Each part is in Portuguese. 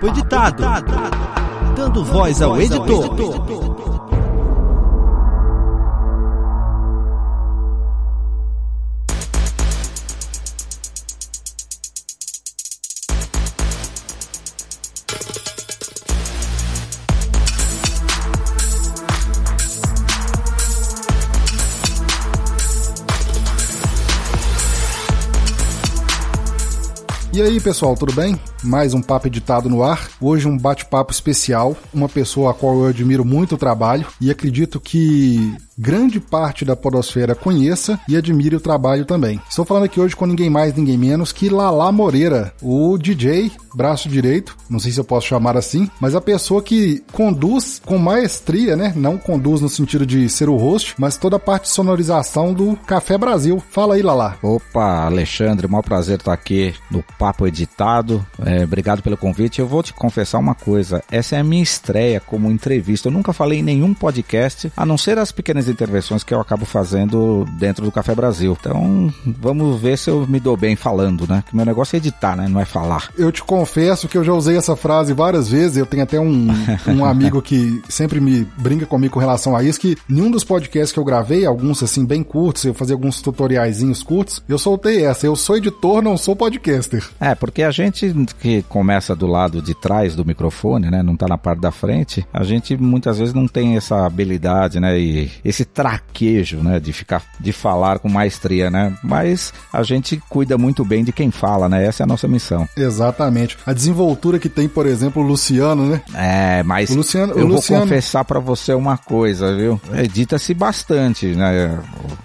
Papo editado. Dando voz ao editor. E aí, pessoal, tudo bem? Mais um papo editado no ar. Hoje um bate-papo especial, uma pessoa a qual eu admiro muito o trabalho e acredito que grande parte da podosfera conheça e admire o trabalho também. Estou falando aqui hoje com ninguém mais, ninguém menos que Lala Moreira, o DJ, braço direito, não sei se eu posso chamar assim, mas a pessoa que conduz com maestria, né? Não conduz no sentido de ser o host, mas toda a parte de sonorização do Café Brasil. Fala aí, Lala. Opa, Alexandre, maior prazer estar aqui no Papo Editado. É, obrigado pelo convite. Eu vou te confessar uma coisa: essa é a minha estreia como entrevista. Eu nunca falei em nenhum podcast, a não ser as pequenas intervenções que eu acabo fazendo dentro do Café Brasil. Então, vamos ver se eu me dou bem falando, né? Que meu negócio é editar, né? Não é falar. Eu te confesso que eu já usei essa frase várias vezes. Eu tenho até um, um amigo que sempre me brinca comigo com relação a isso, que nenhum dos podcasts que eu gravei, alguns assim bem curtos, eu fazia alguns tutoriaizinhos curtos, eu soltei essa. Eu sou editor, não sou podcaster. É, porque a gente que começa do lado de trás do microfone, né? Não tá na parte da frente, a gente muitas vezes não tem essa habilidade, né? E esse traquejo, né? De ficar, de falar com maestria, né? Mas a gente cuida muito bem de quem fala, né? Essa é a nossa missão. Exatamente. A desenvoltura que tem, por exemplo, o Luciano, né? É, mas O Luciano- eu o vou Luciano- confessar pra você uma coisa, viu? Edita-se bastante, né?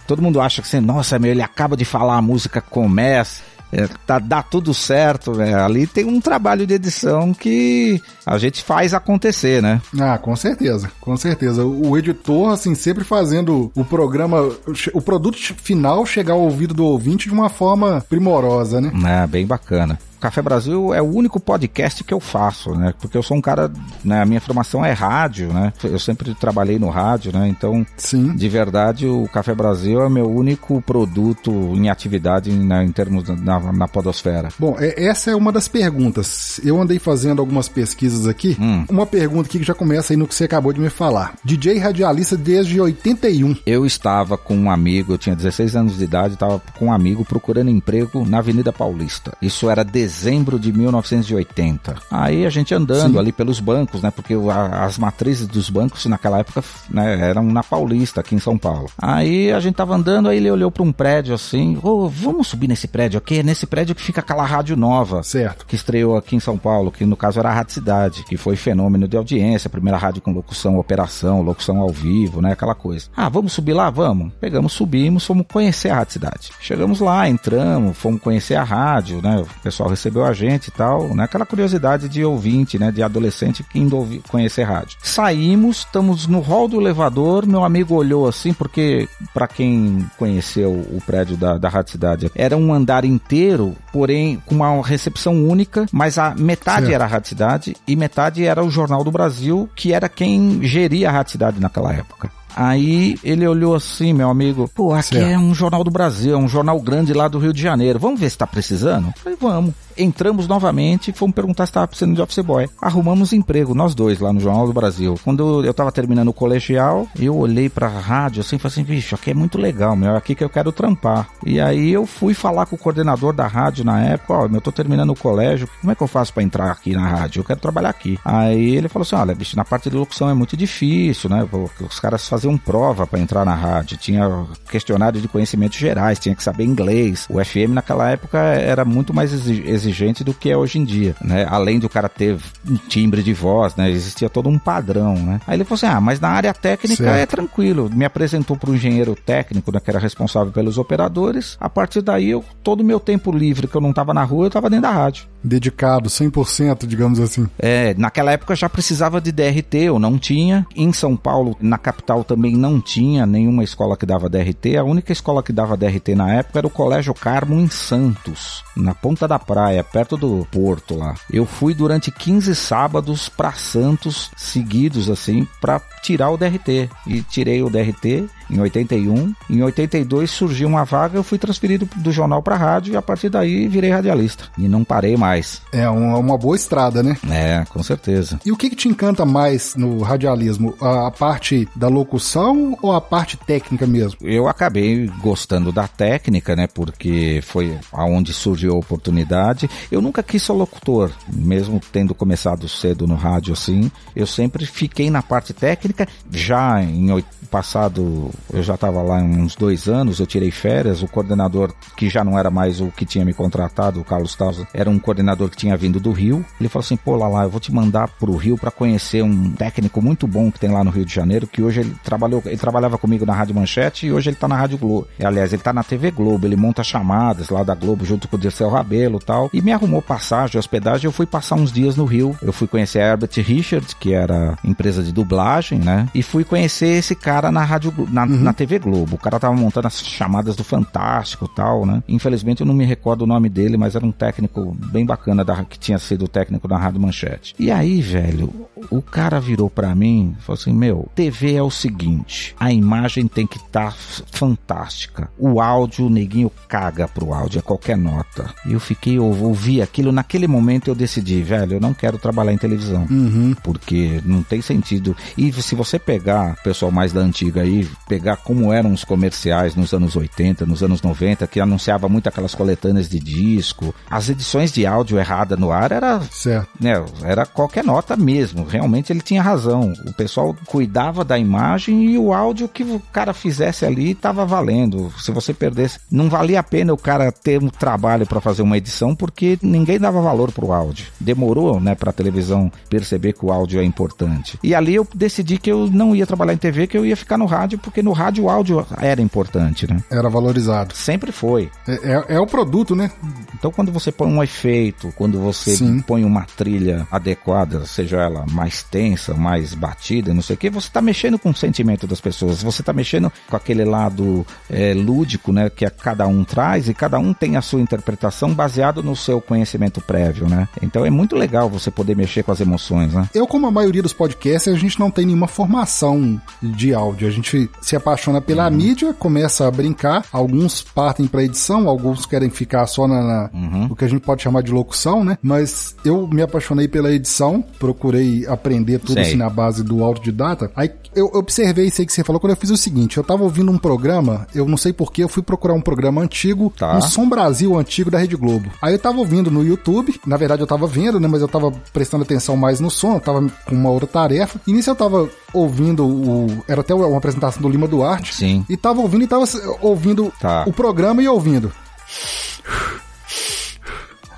Todo mundo acha que você, nossa, meu, ele acaba de falar, a música começa. É, tá, dá tudo certo, né? Ali tem um trabalho de edição que a gente faz acontecer, né? Ah, com certeza, com certeza. O editor, assim, sempre fazendo o programa, o produto final chegar ao ouvido do ouvinte de uma forma primorosa, né? É, bem bacana. Café Brasil é o único podcast que eu faço, né? Porque eu sou um cara, né? A minha formação é rádio, né? Eu sempre trabalhei no rádio, né? Então, Sim. de verdade, o Café Brasil é meu único produto em atividade né, em termos da- na, na podosfera. Bom, é- essa é uma das perguntas. Eu andei fazendo algumas pesquisas aqui. Hum. Uma pergunta aqui que já começa aí no que você acabou de me falar. DJ radialista desde 81. Eu estava com um amigo, eu tinha 16 anos de idade, estava com um amigo procurando emprego na Avenida Paulista. Isso era dezembro de 1980. Aí a gente andando Sim. ali pelos bancos, né? Porque a- as matrizes dos bancos naquela época né, eram na Paulista, aqui em São Paulo. Aí a gente tava andando, aí ele olhou para um prédio assim, ô, vamos subir nesse prédio aqui? É nesse prédio que fica aquela rádio nova Certo. que estreou aqui em São Paulo, que no caso era a Rádio Cidade, que foi fenômeno de audiência, primeira rádio com locução, operação, locução ao vivo, né, aquela coisa. Ah, vamos subir lá? Vamos. Pegamos, subimos, fomos conhecer a Rádio Cidade. Chegamos lá, entramos, fomos conhecer a rádio, né, o pessoal recebeu a gente e tal, né, aquela curiosidade de ouvinte, né, de adolescente que indo ouvir, conhecer rádio. Saímos, estamos no hall do elevador, meu amigo olhou assim, porque para quem conheceu o prédio da, da Rádio Cidade, era um andar inteiro, porém com uma recepção única, mas a metade era a Rádio Cidade e metade era o Jornal do Brasil, que era quem geria a Rádio Cidade naquela época. Aí ele olhou assim, meu amigo, pô, aqui Certo. é um jornal do Brasil, é um jornal grande lá do Rio de Janeiro. Vamos ver se tá precisando? Eu falei, vamos. Entramos novamente e fomos perguntar se tava precisando de office boy. Arrumamos emprego, nós dois, lá no Jornal do Brasil. Quando eu tava terminando o colegial, eu olhei pra rádio assim e falei assim, bicho, aqui é muito legal, meu, é aqui que eu quero trampar. E aí eu fui falar com o coordenador da rádio na época, ó, eu tô terminando o colégio, como é que eu faço pra entrar aqui na rádio? Eu quero trabalhar aqui. Aí ele falou assim, olha, bicho, na parte de locução é muito difícil, né? Os caras faziam prova pra entrar na rádio, tinha questionário de conhecimentos gerais, tinha que saber inglês. O FM naquela época era muito mais exi- exigente do que é hoje em dia, né? Além do cara ter um timbre de voz, né? Existia todo um padrão, né? Aí ele falou assim, ah, mas na área técnica Certo. é tranquilo. Me apresentou para o engenheiro técnico, né, que era responsável pelos operadores. A partir daí, eu, todo o meu tempo livre que eu não tava na rua, eu tava dentro da rádio. Dedicado, 100%, digamos assim. É, naquela época já precisava de DRT, eu não tinha. Em São Paulo, na capital também não tinha nenhuma escola que dava DRT. A única escola que dava DRT na época era o Colégio Carmo em Santos, na ponta da praia, perto do porto lá. Eu fui durante 15 sábados pra Santos seguidos assim pra tirar o DRT e tirei o DRT em 81. Em 82 surgiu uma vaga, eu fui transferido do jornal para rádio e a partir daí virei radialista. E não parei mais. É uma, uma boa estrada, né? É, com certeza. E o que, que te encanta mais no radialismo? A, a parte da locução ou a parte técnica mesmo? Eu acabei gostando da técnica, né? Porque foi aonde surgiu a oportunidade. Eu nunca quis ser locutor, mesmo tendo começado cedo no rádio assim. Eu sempre fiquei na parte técnica. Já em passado, eu já estava lá uns dois anos, eu tirei férias. O coordenador, que já não era mais o que tinha me contratado, o Carlos Tausa, era um coordenador que tinha vindo do Rio. Ele falou assim: pô, lá, eu vou te mandar pro Rio para conhecer um técnico muito bom que tem lá no Rio de Janeiro, que hoje ele trabalhou, ele trabalhava comigo na Rádio Manchete e hoje ele tá na Rádio Globo. Aliás, ele tá na TV Globo, ele monta chamadas lá da Globo junto com o Dirceu Rabelo e tal. E me arrumou passagem, hospedagem. Eu fui passar uns dias no Rio. Eu fui conhecer a Herbert Richards, que era empresa de dublagem, né? E fui conhecer esse cara na Rádio na, uhum. na TV Globo. O cara tava montando as chamadas do Fantástico e tal, né? Infelizmente eu não me recordo o nome dele, mas era um técnico bem bacana da, que tinha sido técnico da Rádio Manchete. E aí, velho, o cara virou para mim e falou assim: Meu, TV é o seguinte, a imagem tem que estar tá fantástica. O áudio, o neguinho caga pro áudio, a qualquer nota. E eu fiquei, eu ouvi aquilo, naquele momento eu decidi, velho, eu não quero trabalhar em televisão. Uhum. Porque não tem sentido. E se você pegar, pessoal mais da antiga aí, pegar como eram os comerciais nos anos 80, nos anos 90, que anunciava muito aquelas coletâneas de disco, as edições de áudio errada no ar era. Certo. Né, era qualquer nota mesmo realmente ele tinha razão. O pessoal cuidava da imagem e o áudio que o cara fizesse ali estava valendo. Se você perdesse, não valia a pena o cara ter um trabalho para fazer uma edição porque ninguém dava valor pro áudio. Demorou, né, para televisão perceber que o áudio é importante. E ali eu decidi que eu não ia trabalhar em TV, que eu ia ficar no rádio porque no rádio o áudio era importante, né? Era valorizado. Sempre foi. É, é, é o produto, né? Então quando você põe um efeito, quando você Sim. põe uma trilha adequada, seja ela mais tensa, mais batida, não sei o que, você está mexendo com o sentimento das pessoas, você está mexendo com aquele lado é, lúdico, né, que a cada um traz e cada um tem a sua interpretação baseado no seu conhecimento prévio, né? Então é muito legal você poder mexer com as emoções, né? Eu, como a maioria dos podcasts, a gente não tem nenhuma formação de áudio, a gente se apaixona pela uhum. mídia, começa a brincar, alguns partem para edição, alguns querem ficar só na, na uhum. o que a gente pode chamar de locução, né? Mas eu me apaixonei pela edição, procurei aprender tudo Sei. assim na base do autodidata. Aí eu observei isso aí que você falou quando eu fiz o seguinte: eu tava ouvindo um programa, eu não sei porquê, eu fui procurar um programa antigo, tá. um Som Brasil antigo da Rede Globo. Aí eu tava ouvindo no YouTube, na verdade eu tava vendo, né? Mas eu tava prestando atenção mais no som, eu tava com uma outra tarefa. E nisso eu tava ouvindo o. Era até uma apresentação do Lima Duarte. Sim. E tava ouvindo e tava ouvindo tá. o programa e ouvindo.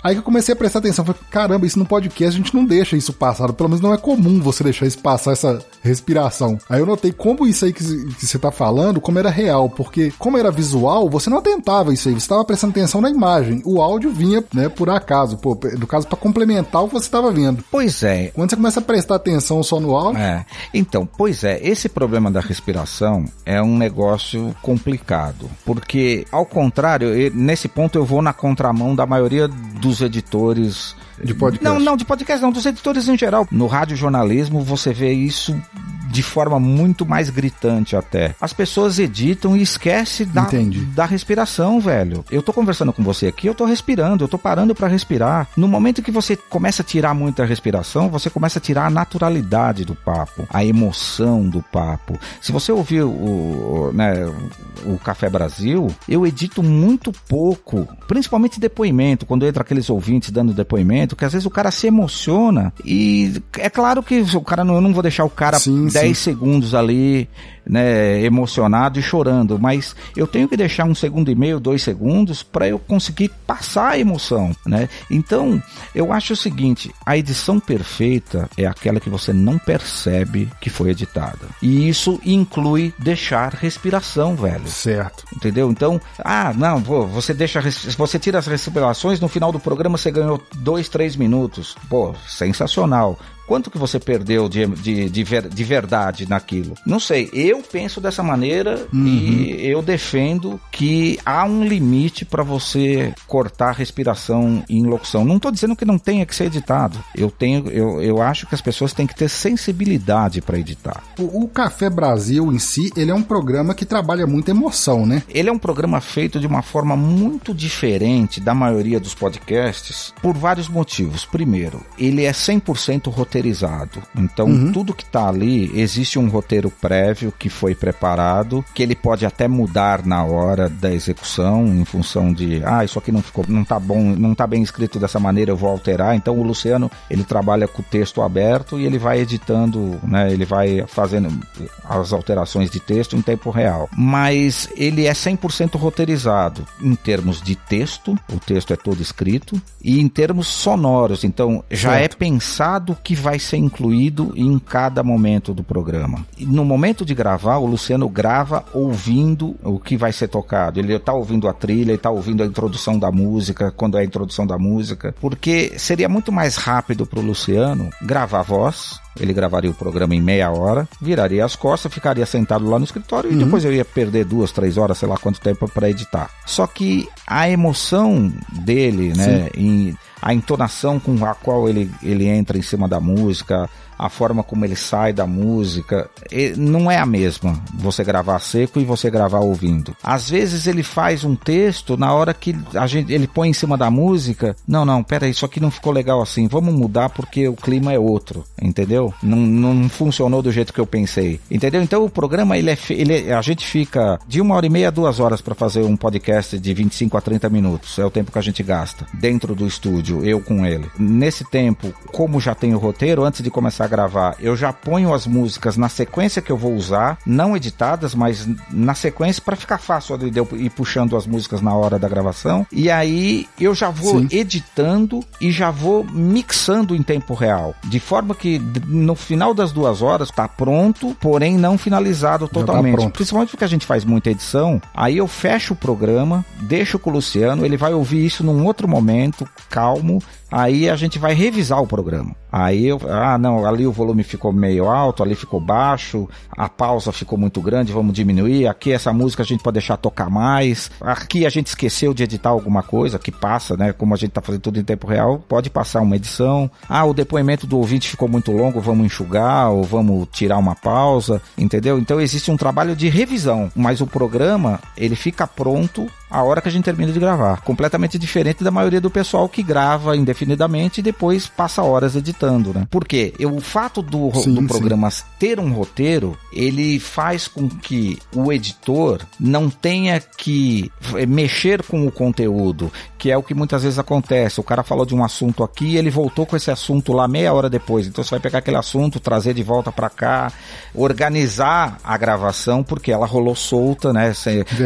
Aí que eu comecei a prestar atenção, falei, caramba, isso no podcast a gente não deixa isso passar, pelo menos não é comum você deixar isso passar, essa respiração. Aí eu notei como isso aí que, que você tá falando, como era real, porque como era visual, você não atentava isso aí, você estava prestando atenção na imagem, o áudio vinha, né, por acaso, pô, no caso para complementar o que você estava vendo. Pois é. Quando você começa a prestar atenção só no áudio... É, então, pois é, esse problema da respiração é um negócio complicado, porque ao contrário, nesse ponto eu vou na contramão da maioria dos dos editores. De podcast? Não, não, de podcast não, dos editores em geral. No rádio jornalismo você vê isso de forma muito mais gritante até. As pessoas editam e esquecem da, da respiração, velho. Eu tô conversando com você aqui, eu tô respirando, eu tô parando para respirar. No momento que você começa a tirar muita respiração, você começa a tirar a naturalidade do papo, a emoção do papo. Se você ouvir o, né, o Café Brasil, eu edito muito pouco, principalmente depoimento, quando entra aqueles ouvintes dando depoimento, que às vezes o cara se emociona e é claro que o cara não, eu não vou deixar o cara sim, 10 Sim. segundos ali né, emocionado e chorando, mas eu tenho que deixar um segundo e meio, dois segundos para eu conseguir passar a emoção, né? Então, eu acho o seguinte, a edição perfeita é aquela que você não percebe que foi editada. E isso inclui deixar respiração, velho. Certo. Entendeu? Então, ah, não, pô, você deixa, você tira as respirações, no final do programa você ganhou dois, três minutos. Pô, sensacional Quanto que você perdeu de, de, de, ver, de verdade naquilo? Não sei. Eu penso dessa maneira uhum. e eu defendo que há um limite para você cortar a respiração em locução. Não estou dizendo que não tenha que ser editado. Eu tenho, eu, eu acho que as pessoas têm que ter sensibilidade para editar. O, o Café Brasil em si, ele é um programa que trabalha muita emoção, né? Ele é um programa feito de uma forma muito diferente da maioria dos podcasts por vários motivos. Primeiro, ele é 100% roteirizado. Então, uhum. tudo que está ali, existe um roteiro prévio que foi preparado, que ele pode até mudar na hora da execução em função de, ah, isso aqui não ficou, não tá bom, não tá bem escrito dessa maneira, eu vou alterar. Então, o Luciano, ele trabalha com o texto aberto e ele vai editando, né? Ele vai fazendo as alterações de texto em tempo real. Mas ele é 100% roteirizado em termos de texto, o texto é todo escrito, e em termos sonoros. Então, já é certo. é pensado o que vai ser incluído em cada momento do programa. No momento de gravar, o Luciano grava ouvindo o que vai ser tocado. Ele está ouvindo a trilha, ele está ouvindo a introdução da música, quando é a introdução da música, porque seria muito mais rápido para o Luciano gravar a voz, ele gravaria o programa em meia hora, viraria as costas, ficaria sentado lá no escritório uhum. e depois eu ia perder duas, três horas, sei lá quanto tempo para editar. Só que a emoção dele, né, em, a entonação com a qual ele, ele entra em cima da música, a forma como ele sai da música, não é a mesma você gravar seco e você gravar ouvindo. Às vezes ele faz um texto na hora que a gente, ele põe em cima da música, não, não, pera isso aqui não ficou legal assim, vamos mudar porque o clima é outro, entendeu? Não, não funcionou do jeito que eu pensei, entendeu? Então o programa, ele é, ele, a gente fica de uma hora e meia, duas horas para fazer um podcast de 25 a 30 minutos, é o tempo que a gente gasta dentro do estúdio, eu com ele. Nesse tempo, como já tem o roteiro, antes de começar a gravar, eu já ponho as músicas na sequência que eu vou usar, não editadas, mas na sequência para ficar fácil de eu ir puxando as músicas na hora da gravação. E aí eu já vou Sim. editando e já vou mixando em tempo real, de forma que no final das duas horas tá pronto, porém não finalizado tá totalmente. Tá Principalmente porque a gente faz muita edição, aí eu fecho o programa, deixo com o Luciano, ele vai ouvir isso num outro momento, calmo, Aí a gente vai revisar o programa. Aí eu, ah, não, ali o volume ficou meio alto, ali ficou baixo, a pausa ficou muito grande, vamos diminuir. Aqui essa música a gente pode deixar tocar mais. Aqui a gente esqueceu de editar alguma coisa que passa, né? Como a gente tá fazendo tudo em tempo real, pode passar uma edição. Ah, o depoimento do ouvinte ficou muito longo, vamos enxugar ou vamos tirar uma pausa, entendeu? Então existe um trabalho de revisão, mas o programa, ele fica pronto a hora que a gente termina de gravar. Completamente diferente da maioria do pessoal que grava indefinidamente e depois passa horas editando, né? Porque o fato do, sim, do programa sim. ter um roteiro, ele faz com que o editor não tenha que eh, mexer com o conteúdo, que é o que muitas vezes acontece. O cara falou de um assunto aqui e ele voltou com esse assunto lá meia hora depois. Então você vai pegar aquele assunto, trazer de volta para cá, organizar a gravação, porque ela rolou solta, né?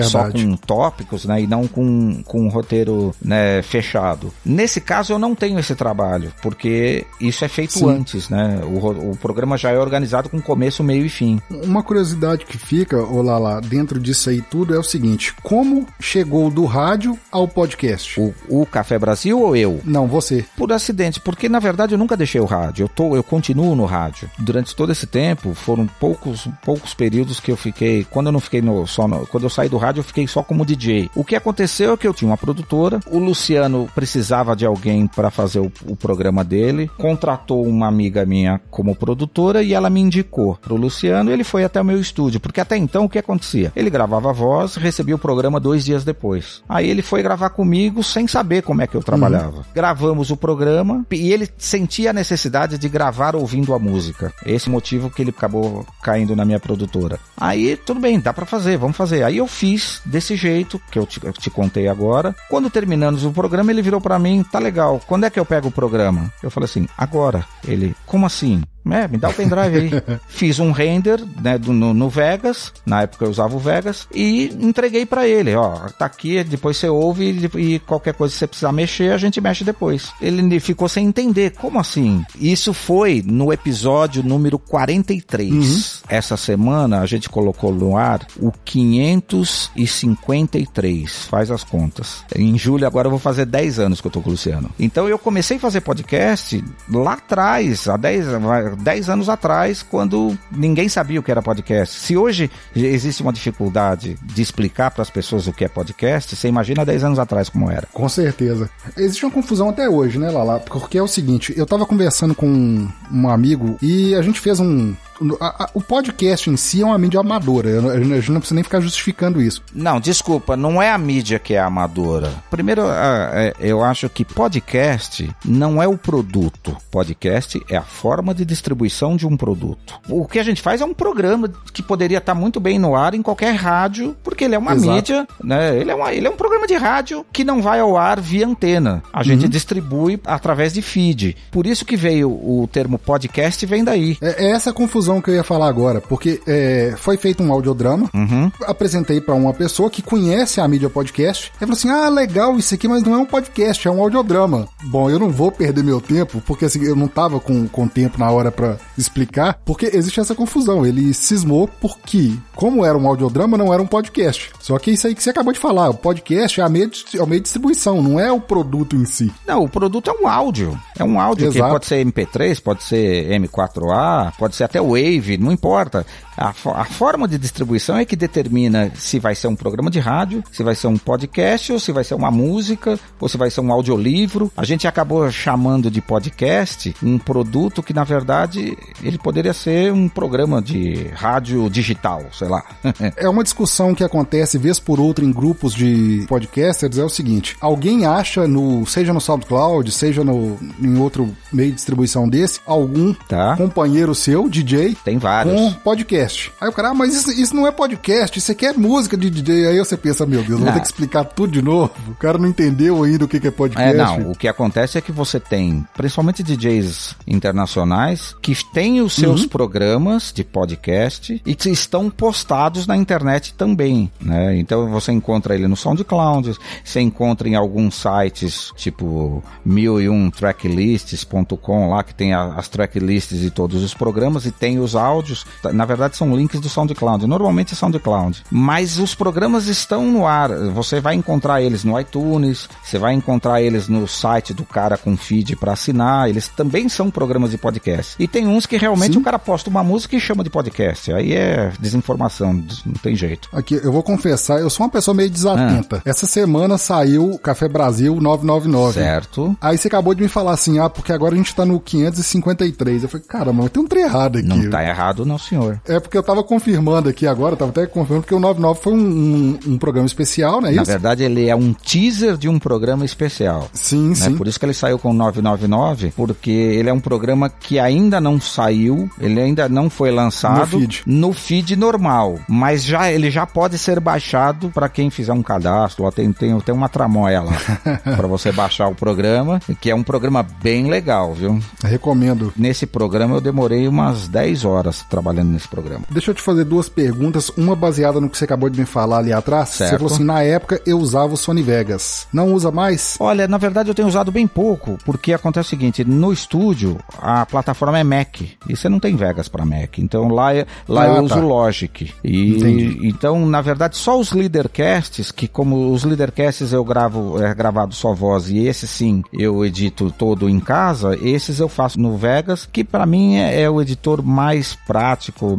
Só com tópicos, né? E não com, com um roteiro né, fechado. Nesse caso, eu não tenho esse trabalho, porque isso é feito Sim. antes, né? O, o programa já é organizado com começo, meio e fim. Uma curiosidade que fica, olá lá, dentro disso aí tudo é o seguinte: como chegou do rádio ao podcast? O, o Café Brasil ou eu? Não, você. Por acidente, porque na verdade eu nunca deixei o rádio. Eu, tô, eu continuo no rádio. Durante todo esse tempo, foram poucos, poucos períodos que eu fiquei. Quando eu não fiquei no, só no, Quando eu saí do rádio, eu fiquei só como DJ. O que aconteceu é que eu tinha uma produtora, o Luciano precisava de alguém para fazer o, o, programa dele, contratou uma amiga minha como produtora e ela me indicou pro Luciano e ele foi até o meu estúdio, porque até então o que acontecia? Ele gravava a voz, recebia o programa dois dias depois. Aí ele foi gravar comigo sem saber como é que eu trabalhava. Uhum. Gravamos o programa e ele sentia a necessidade de gravar ouvindo a música. Esse motivo que ele acabou caindo na minha produtora. Aí tudo bem, dá para fazer, vamos fazer. Aí eu fiz desse jeito que eu te, te contei agora. Quando terminamos o programa, ele virou para mim, tá legal, quando é que eu pego o programa? Eu falei assim, agora. Ele, como assim? É, me dá o pendrive aí. Fiz um render né, do, no, no, Vegas, na época eu usava o Vegas, e entreguei para ele. Ó, tá aqui, depois você ouve e, e, qualquer coisa que você precisar mexer, a gente mexe depois. Ele ficou sem entender, como assim? Isso foi no episódio número 43. Uhum. essa semana a gente colocou no ar o 553. Faz as contas. Em julho agora eu vou fazer 10 anos que eu tô com o Luciano. Então eu comecei a fazer podcast lá atrás, há 10, 10 anos atrás, quando ninguém sabia o que era podcast. Se hoje existe uma dificuldade de explicar para as pessoas o que é podcast, você imagina 10 anos atrás como era. Com certeza. Existe uma confusão até hoje, né, Lala? Porque é o seguinte, eu tava conversando com um amigo e a gente fez um, a, a, o podcast em si é uma mídia amadora. A gente não precisa nem ficar justificando isso. Não, desculpa, não é a mídia que é amadora. Primeiro, é, eu acho que podcast não é o produto. Podcast é a forma de distribuição de um produto. O que a gente faz é um programa que poderia estar muito bem no ar em qualquer rádio, porque ele é uma Exato. mídia, né? Ele é, uma, ele é um programa de rádio que não vai ao ar via antena. A gente uhum. distribui através de feed. Por isso que veio o termo podcast, vem daí. É, é essa confusão conclusão que eu ia falar agora, porque é, foi feito um audiodrama, uhum. apresentei para uma pessoa que conhece a mídia podcast, e falou assim: ah, legal isso aqui, mas não é um podcast, é um audiodrama. Bom, eu não vou perder meu tempo, porque assim, eu não tava com, com tempo na hora para explicar, porque existe essa confusão. Ele cismou porque, como era um audiodrama, não era um podcast. Só que isso aí que você acabou de falar, o podcast é, a meio é o meio de distribuição, não é o produto em si. Não, o produto é um áudio. É um áudio Exato. que pode ser MP3, pode ser M4A, pode ser até o Wave, não importa. A, a, forma de distribuição é que determina se vai ser um programa de rádio, se vai ser um podcast, ou se vai ser uma música, ou se vai ser um audiolivro. A gente acabou chamando de podcast um produto que, na verdade, ele poderia ser um programa de rádio digital, sei lá. é uma discussão que acontece vez por outra em grupos de podcasters, é o seguinte, alguém acha no, seja no SoundCloud, seja no, em outro meio de distribuição desse, algum tá. companheiro seu, DJ, tem vários, com podcast podcast. Aí o cara, ah, mas isso, isso não é podcast, isso aqui é música de DJ. Aí você pensa, meu Deus, não. vou ter que explicar tudo de novo. O cara não entendeu ainda o que é podcast. É, não, o que acontece é que você tem, principalmente DJs internacionais, que têm os seus uhum. programas de podcast e que estão postados na internet também, né? Então você encontra ele no SoundCloud, você encontra em alguns sites, tipo 1001tracklists.com lá, que tem as tracklists de todos os programas e tem os áudios. Na verdade, são links do SoundCloud. Normalmente é SoundCloud. Mas os programas estão no ar. Você vai encontrar eles no iTunes, você vai encontrar eles no site do cara com feed para assinar. Eles também são programas de podcast. E tem uns que realmente Sim. o cara posta uma música e chama de podcast. Aí é desinformação, não tem jeito. Aqui, eu vou confessar, eu sou uma pessoa meio desatenta. Ah. Essa semana saiu Café Brasil 999. Certo. Aí você acabou de me falar assim, ah, porque agora a gente tá no 553. Eu falei, caramba, tem um trem errado aqui. Não tá errado não, senhor. É porque eu tava confirmando aqui agora, tava até confirmando que o 99 foi um, um, um programa especial, né? Na verdade, ele é um teaser de um programa especial. Sim, né? sim. Por isso que ele saiu com 999, porque ele é um programa que ainda não saiu, ele ainda não foi lançado no feed, no feed normal, mas já ele já pode ser baixado para quem fizer um cadastro. Lá tem, tem, tem uma tramóia lá para você baixar o programa, que é um programa bem legal, viu? Recomendo. Nesse programa eu demorei umas 10 horas trabalhando nesse programa. Deixa eu te fazer duas perguntas, uma baseada no que você acabou de me falar ali atrás. Certo. Você falou assim, na época eu usava o Sony Vegas. Não usa mais? Olha, na verdade eu tenho usado bem pouco, porque acontece o seguinte, no estúdio a plataforma é Mac, e você não tem Vegas para Mac, então lá, lá ah, eu tá. uso Logic. E Entendi. então, na verdade, só os leadercasts, que como os leadercasts eu gravo, é gravado só voz, e esse sim eu edito todo em casa, esses eu faço no Vegas, que para mim é, é o editor mais prático,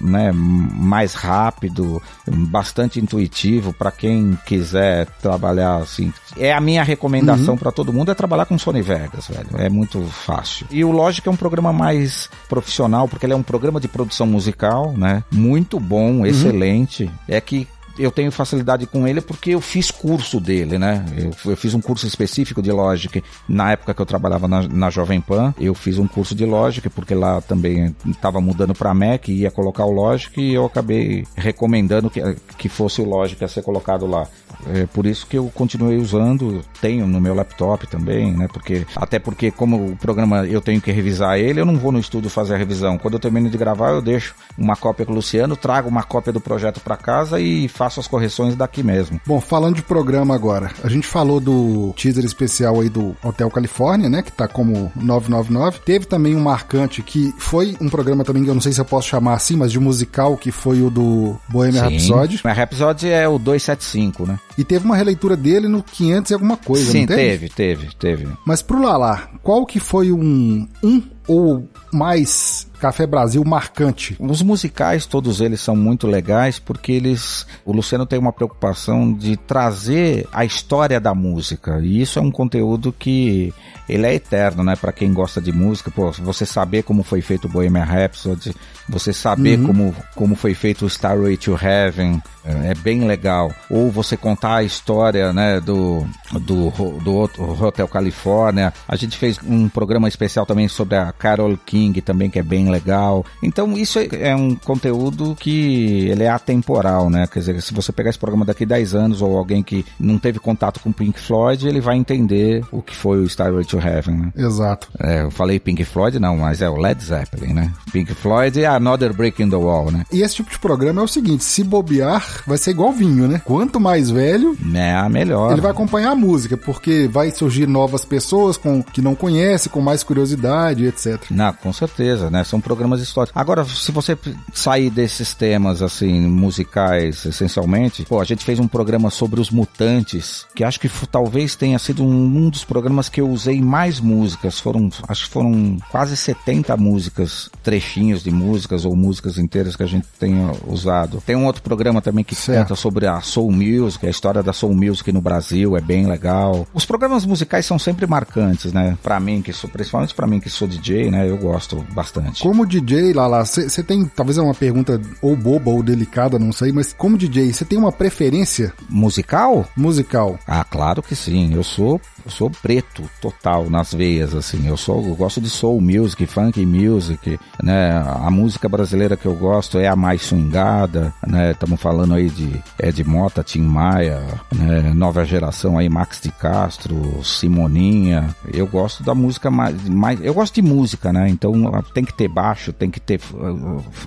né, mais rápido, bastante intuitivo para quem quiser trabalhar assim. É a minha recomendação uhum. para todo mundo é trabalhar com Sony Vegas, velho. É muito fácil. E o Logic é um programa mais profissional porque ele é um programa de produção musical, né? Muito bom, uhum. excelente. É que eu tenho facilidade com ele porque eu fiz curso dele, né? Eu, eu, fiz um curso específico de Logic na época que eu trabalhava na, na Jovem Pan. Eu fiz um curso de Logic porque lá também estava mudando para Mac e ia colocar o Logic e eu acabei recomendando que, que fosse o Logic a ser colocado lá. É por isso que eu continuei usando, tenho no meu laptop também, né? Porque até porque como o programa eu tenho que revisar ele, eu não vou no estúdio fazer a revisão. Quando eu termino de gravar, eu deixo uma cópia com o Luciano, trago uma cópia do projeto para casa e faço as correções daqui mesmo. Bom, falando de programa agora, a gente falou do teaser especial aí do Hotel Califórnia, né, que tá como 999. Teve também um marcante que foi um programa também que eu não sei se eu posso chamar assim, mas de musical, que foi o do Bohemian Rhapsody. Bohemian Rhapsody é o 275, né? E teve uma releitura dele no 500 e alguma coisa, Sim, não teve, teve, teve. Mas pro Lala, qual que foi um, um ou mais Café Brasil marcante? Os musicais, todos eles são muito legais porque eles. O Luciano tem uma preocupação de trazer a história da música. E isso é um conteúdo que ele é eterno, né? Para quem gosta de música, pô, você saber como foi feito o Bohemian Rhapsody, você saber uhum. como, como foi feito o Starway to Heaven, é, é bem legal. Ou você contar a história, né, do, do, do Hotel California. A gente fez um programa especial também sobre a Carol King, também que é bem legal. Então isso é, é um conteúdo que ele é atemporal, né? Quer dizer, se você pegar esse programa daqui 10 anos ou alguém que não teve contato com Pink Floyd, ele vai entender o que foi o Starway to Heaven, né? Exato. É, eu falei Pink Floyd, não, mas é o Led Zeppelin, né? Pink Floyd é Another Break in the Wall, né? E esse tipo de programa é o seguinte, se bobear, vai ser igual vinho, né? Quanto mais velho, é melhor. Ele vai acompanhar a música, porque vai surgir novas pessoas com que não conhece, com mais curiosidade, etc. Não, com certeza, né? São programas históricos. Agora, se você sair desses temas assim musicais, essencialmente, pô, a gente fez um programa sobre os mutantes, que acho que talvez tenha sido um, um dos programas que eu usei mais músicas. Foram, acho que foram quase 70 músicas, trechinhos de músicas ou músicas inteiras que a gente tenha usado. Tem um outro programa também que certo. conta sobre a Soul Music, a história da Soul Music no Brasil, é bem legal. Os programas musicais são sempre marcantes, né? Para mim que sou, principalmente para mim que sou DJ, né? Eu gosto bastante. Como DJ, Lala, você tem, talvez é uma pergunta ou boba ou delicada, não sei, mas como DJ, você tem uma preferência musical? Musical. Ah, claro que sim. Eu sou eu sou preto total nas veias, assim. Eu sou, eu gosto de soul music, funk music, né? A música brasileira que eu gosto é a mais swingada, né? Estamos falando aí de Ed Mota, Tim Maia, né? Nova geração aí, Max de Castro, Simoninha. Eu gosto da música mais, mais eu gosto de música, né? Então tem que ter baixo, tem que ter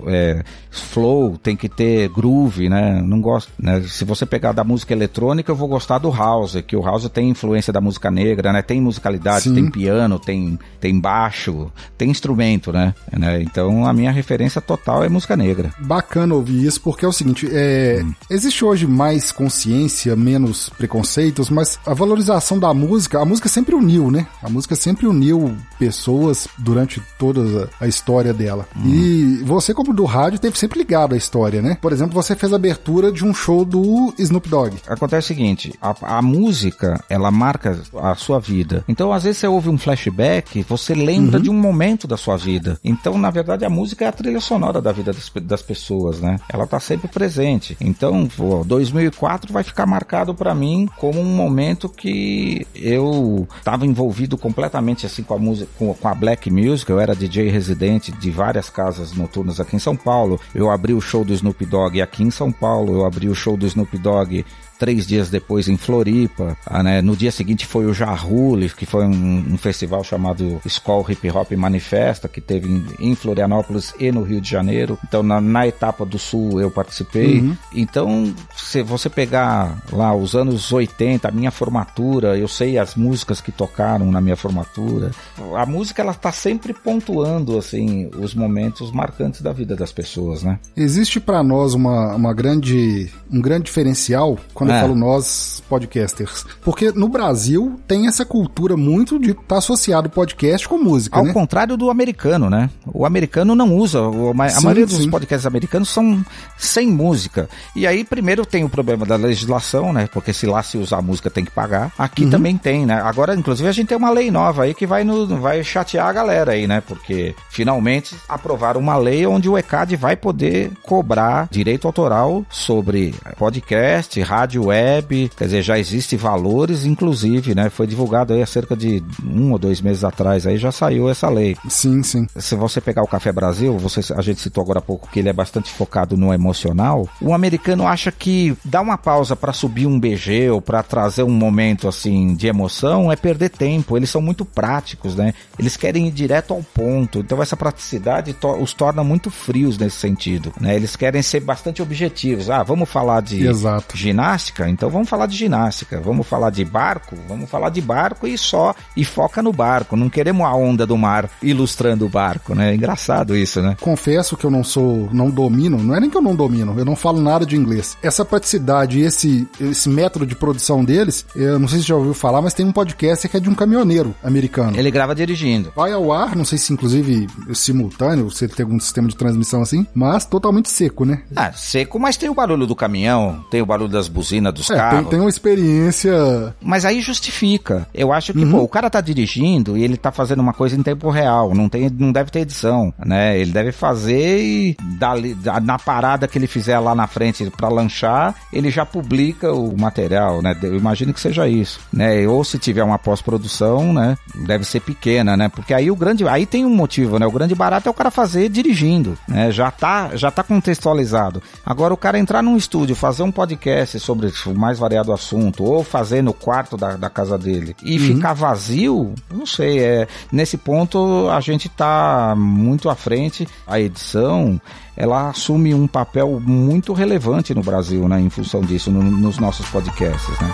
é, flow, tem que ter groove, né? Não gosto, né? Se você pegar da música eletrônica, eu vou gostar do house, que o house tem influência da música música negra, né? Tem musicalidade, Sim. tem piano, tem, tem baixo, tem instrumento, né? né? Então a minha referência total é música negra. Bacana ouvir isso, porque é o seguinte, é, hum. existe hoje mais consciência, menos preconceitos, mas a valorização da música, a música sempre uniu, né? A música sempre uniu pessoas durante toda a história dela. Hum. E você, como do rádio, teve sempre ligado à história, né? Por exemplo, você fez a abertura de um show do Snoop Dogg. Acontece o seguinte, a, a música, ela marca a sua vida. Então, às vezes você ouve um flashback, você lembra uhum. de um momento da sua vida. Então, na verdade, a música é a trilha sonora da vida das, das pessoas, né? Ela tá sempre presente. Então, pô, 2004 vai ficar marcado para mim como um momento que eu estava envolvido completamente assim com a música, com, com, a black music. Eu era DJ residente de várias casas noturnas aqui em São Paulo. Eu abri o show do Snoop Dogg aqui em São Paulo. Eu abri o show do Snoop Dogg três dias depois em Floripa. Ah, né? No dia seguinte foi o Jarrule, que foi um, um, festival chamado School Hip Hop Manifesta, que teve em, em Florianópolis e no Rio de Janeiro. Então, na, na etapa do Sul eu participei. Uhum. Então, se você pegar lá os anos 80, a minha formatura, eu sei as músicas que tocaram na minha formatura. A música, ela tá sempre pontuando, assim, os momentos marcantes da vida das pessoas, né? Existe para nós uma, uma grande, um grande diferencial quando quando é. eu falo nós, podcasters. Porque no Brasil tem essa cultura muito de estar tá associado podcast com música. Ao né? contrário do americano, né? O americano não usa. A sim, maioria dos sim. podcasts americanos são sem música. E aí, primeiro tem o problema da legislação, né? Porque se lá se usar música tem que pagar. Aqui uhum. também tem, né? Agora, inclusive, a gente tem uma lei nova aí que vai, no, vai chatear a galera aí, né? Porque finalmente aprovaram uma lei onde o ECAD vai poder cobrar direito autoral sobre podcast, rádio rádio web, quer dizer, já existe valores, inclusive, né? Foi divulgado aí há cerca de um ou dois meses atrás, aí já saiu essa lei. Sim, sim. Se você pegar o Café Brasil, você, a gente citou agora há pouco que ele é bastante focado no emocional. O americano acha que dar uma pausa para subir um BG ou para trazer um momento assim de emoção é perder tempo. Eles são muito práticos, né? Eles querem ir direto ao ponto. Então essa praticidade to os torna muito frios nesse sentido, né? Eles querem ser bastante objetivos. Ah, vamos falar de Exato. ginástica? Então vamos falar de ginástica. Vamos falar de barco? Vamos falar de barco e só e foca no barco. Não queremos a onda do mar ilustrando o barco, né? É engraçado isso, né? Confesso que eu não sou, não domino, não é nem que eu não domino, eu não falo nada de inglês. Essa praticidade e esse, esse método de produção deles, eu não sei se já ouviu falar, mas tem um podcast que é de um caminhoneiro americano. Ele grava dirigindo. Vai ao ar, não sei se inclusive simultâneo, se ele tem algum sistema de transmissão assim, mas totalmente seco, né? Ah, seco, mas tem o barulho do caminhão, tem o barulho das buzinas dos É, carros. tem, tem uma experiência. Mas aí justifica. Eu acho que, Uhum. pô, o cara tá dirigindo e ele tá fazendo uma coisa em tempo real. Não, tem, não deve ter edição, né? Ele deve fazer e dali- da- na parada que ele fizer lá na frente pra lanchar, ele já publica o material, né? Eu imagino que seja isso, né? Ou se tiver uma pós-produção, né? Deve ser pequena, né? Porque aí o grande, aí tem um motivo, né? O grande barato é o cara fazer dirigindo, né? Já tá, já tá contextualizado. Agora o cara entrar num estúdio, fazer um podcast sobre o mais variado assunto, ou fazer no quarto da, da casa dele e ficar vazio, não sei, é, nesse ponto a gente tá muito à frente, a edição, ela assume um papel muito relevante no Brasil, né, em função disso, no- nos nossos podcasts, né.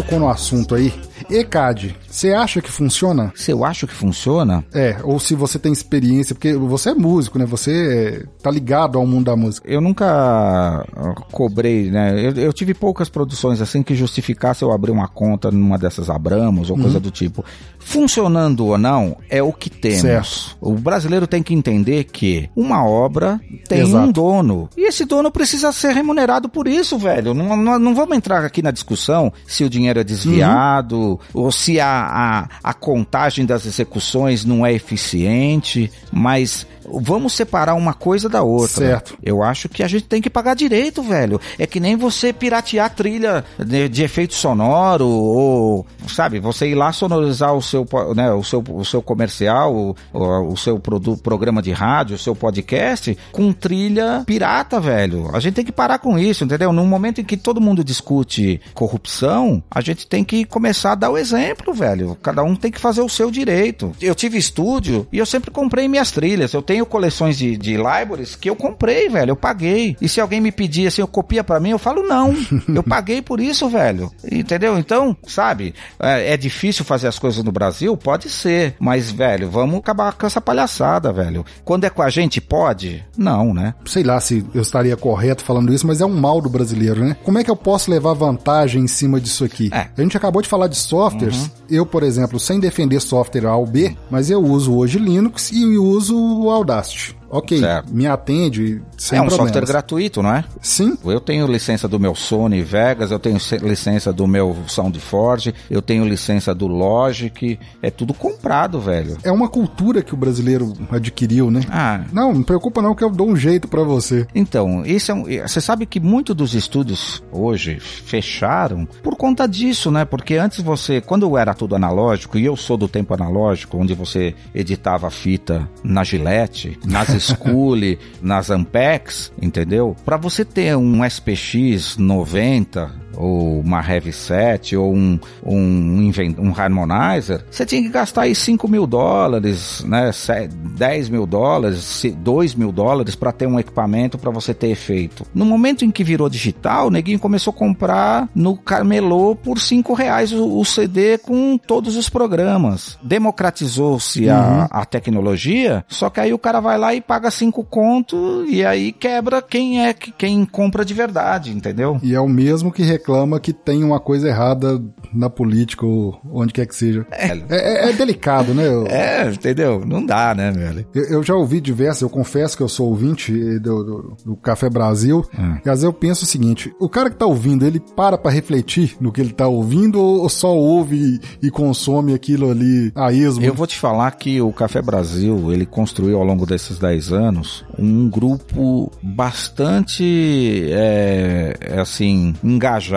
Tocou no assunto aí. ECAD, você acha que funciona? Se eu acho que funciona, É, ou se você tem experiência, porque você é músico, né? Você é, tá ligado ao mundo da música. eu nunca ah, cobrei, né? Eu, eu tive poucas produções assim que justificasse eu abrir uma conta numa dessas Abramos ou coisa do tipo. Funcionando ou não, é o que temos. Certo. O brasileiro tem que entender que uma obra tem Exato. um dono. E esse dono precisa ser remunerado por isso, velho. Não, não, não vamos entrar aqui na discussão se o dinheiro é desviado ou se a, a, a contagem das execuções não é eficiente, mas vamos separar uma coisa da outra. Certo. Eu acho que a gente tem que pagar direito, velho. É que nem você piratear trilha de, de efeito sonoro ou, sabe, você ir lá sonorizar o seu, né, o seu, o seu comercial, o, o, o seu produ, programa de rádio, o seu podcast com trilha pirata, velho. A gente tem que parar com isso, entendeu? No momento em que todo mundo discute corrupção, a gente tem que começar a dar o exemplo, velho. Cada um tem que fazer o seu direito. Eu tive estúdio e eu sempre comprei minhas trilhas. Eu tenho coleções de, de libraries que eu comprei, velho. Eu paguei. E se alguém me pedir assim, eu copia pra mim, eu falo não. eu paguei por isso, velho. Entendeu? Então, sabe, é, é difícil fazer as coisas no Brasil? Pode ser. Mas, velho, vamos acabar com essa palhaçada, velho. Quando é com a gente, pode? Não, né? Sei lá se eu estaria correto falando isso, mas é um mal do brasileiro, né? Como é que eu posso levar vantagem em cima disso aqui? É. A gente acabou de falar de softwares. Eu, por exemplo, sem defender software A ou B, mas eu uso hoje Linux e uso o Audacity. Ok, Certo. me atende sem é um problemas. software gratuito, não é? Sim, Eu tenho licença do meu Sony Vegas, eu tenho licença do meu SoundForge, eu tenho licença do Logic, é tudo comprado, velho. é uma cultura que o brasileiro adquiriu, né? Ah, Não, não preocupa não que eu dou um jeito pra você. Então, isso é um, você sabe que muitos dos estúdios hoje fecharam por conta disso, né? Porque antes você, quando era tudo analógico, e eu sou do tempo analógico, onde você editava a fita na Gillette, nas Scully, nas Ampex, entendeu? Pra você ter um SPX 90 ou uma Heavy Set ou um, um, um Harmonizer, você tinha que gastar aí 5 mil dólares, né? se- 10 mil dólares, se- 2 mil dólares para ter um equipamento para você ter efeito. No momento em que virou digital, o neguinho começou a comprar no Carmelô por 5 reais o, o CD com todos os programas. Democratizou-se a, a tecnologia, só que aí o cara vai lá e paga 5 conto e aí quebra quem é que- quem compra de verdade, entendeu? E é o mesmo que reclama que tem uma coisa errada na política ou onde quer que seja. É, é, é delicado, né? É, entendeu? Não dá, né, velho? Eu, eu, já ouvi diversas, eu confesso que eu sou ouvinte do, do, do Café Brasil, hum. e às vezes eu penso o seguinte, o cara que tá ouvindo, ele para pra refletir no que ele tá ouvindo ou só ouve e, e consome aquilo ali a esmo? Eu vou te falar que o Café Brasil, ele construiu ao longo desses 10 anos um grupo bastante, é, é, assim, engajado,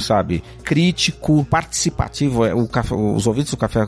sabe, crítico, participativo. É, o café, os ouvintes do Café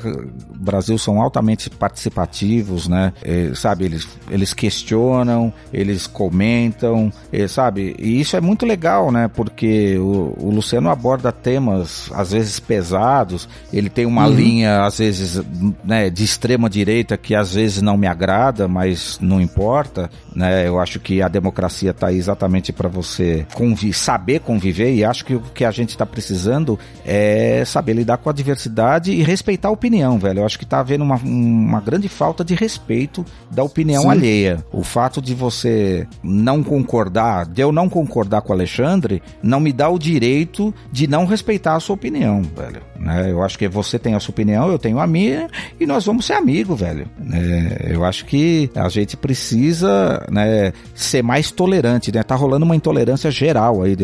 Brasil são altamente participativos, né? É, sabe, eles, eles questionam, eles comentam, é, sabe? E isso é muito legal, né? Porque o, o, Luciano aborda temas, às vezes pesados, ele tem uma uhum. linha, às vezes, né, de extrema direita que às vezes não me agrada, mas não importa, né? Eu acho que a democracia está aí exatamente para você saber conviver e acho que o que a gente está precisando é saber lidar com a diversidade e respeitar a opinião, velho. Eu acho que tá havendo uma, uma grande falta de respeito da opinião Sim. alheia. O fato de você não concordar, de eu não concordar com o Alexandre, não me dá o direito de não respeitar a sua opinião, velho. Né? Eu acho que você tem a sua opinião, eu tenho a minha e nós vamos ser amigos, velho. É, eu acho que a gente precisa né, ser mais tolerante, né? Tá rolando uma intolerância geral aí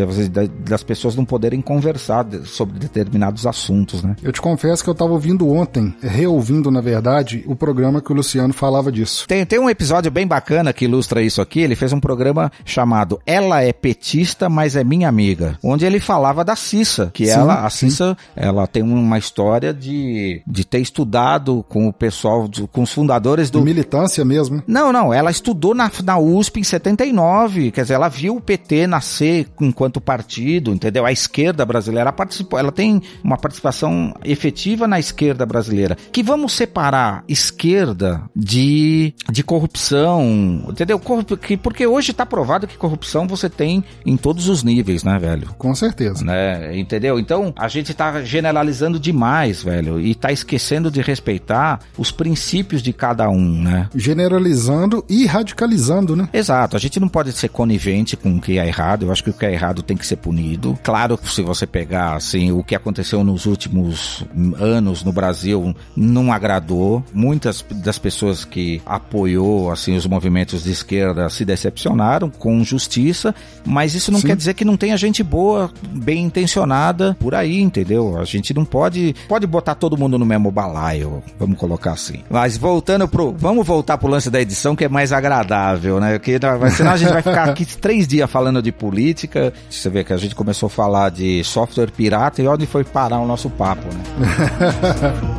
das pessoas não poderem conversar sobre determinados assuntos, né? Eu te confesso que eu tava ouvindo ontem, reouvindo, na verdade, o programa que o Luciano falava disso. Tem, tem um episódio bem bacana que ilustra isso aqui. Ele fez um programa chamado Ela é Petista, mas é Minha Amiga, onde ele falava da Cissa, que sim, ela, a Cissa, ela tem uma história de, de ter estudado com o pessoal, com os fundadores do. Militância mesmo? Não, não. Ela estudou na, na USP em 79. Quer dizer, ela viu o PT nascer enquanto partido, entendeu? A esquerda brasileira participou. Ela tem uma participação efetiva na esquerda brasileira. Que vamos separar esquerda de, de corrupção, entendeu? Porque hoje está provado que corrupção você tem em todos os níveis, né, velho? Com certeza. Né? Entendeu? Então, a gente está generalizando demais, velho, e tá esquecendo de respeitar os princípios de cada um, né? Generalizando e radicalizando, né? Exato, a gente não pode ser conivente com o que é errado, eu acho que o que é errado tem que ser punido. Claro que se você pegar, assim, o que aconteceu nos últimos anos no Brasil não agradou, muitas das pessoas que apoiou, assim, os movimentos de esquerda se decepcionaram com justiça, mas isso não Sim. quer dizer que não tenha gente boa, bem intencionada por aí, entendeu? A gente não pode, pode botar todo mundo no mesmo balaio, vamos colocar assim. Mas voltando pro, vamos voltar pro lance da edição que é mais agradável, né? Porque senão a gente vai ficar aqui três dias falando de política. Você vê que a gente começou a falar de software pirata e onde foi parar o nosso papo, né?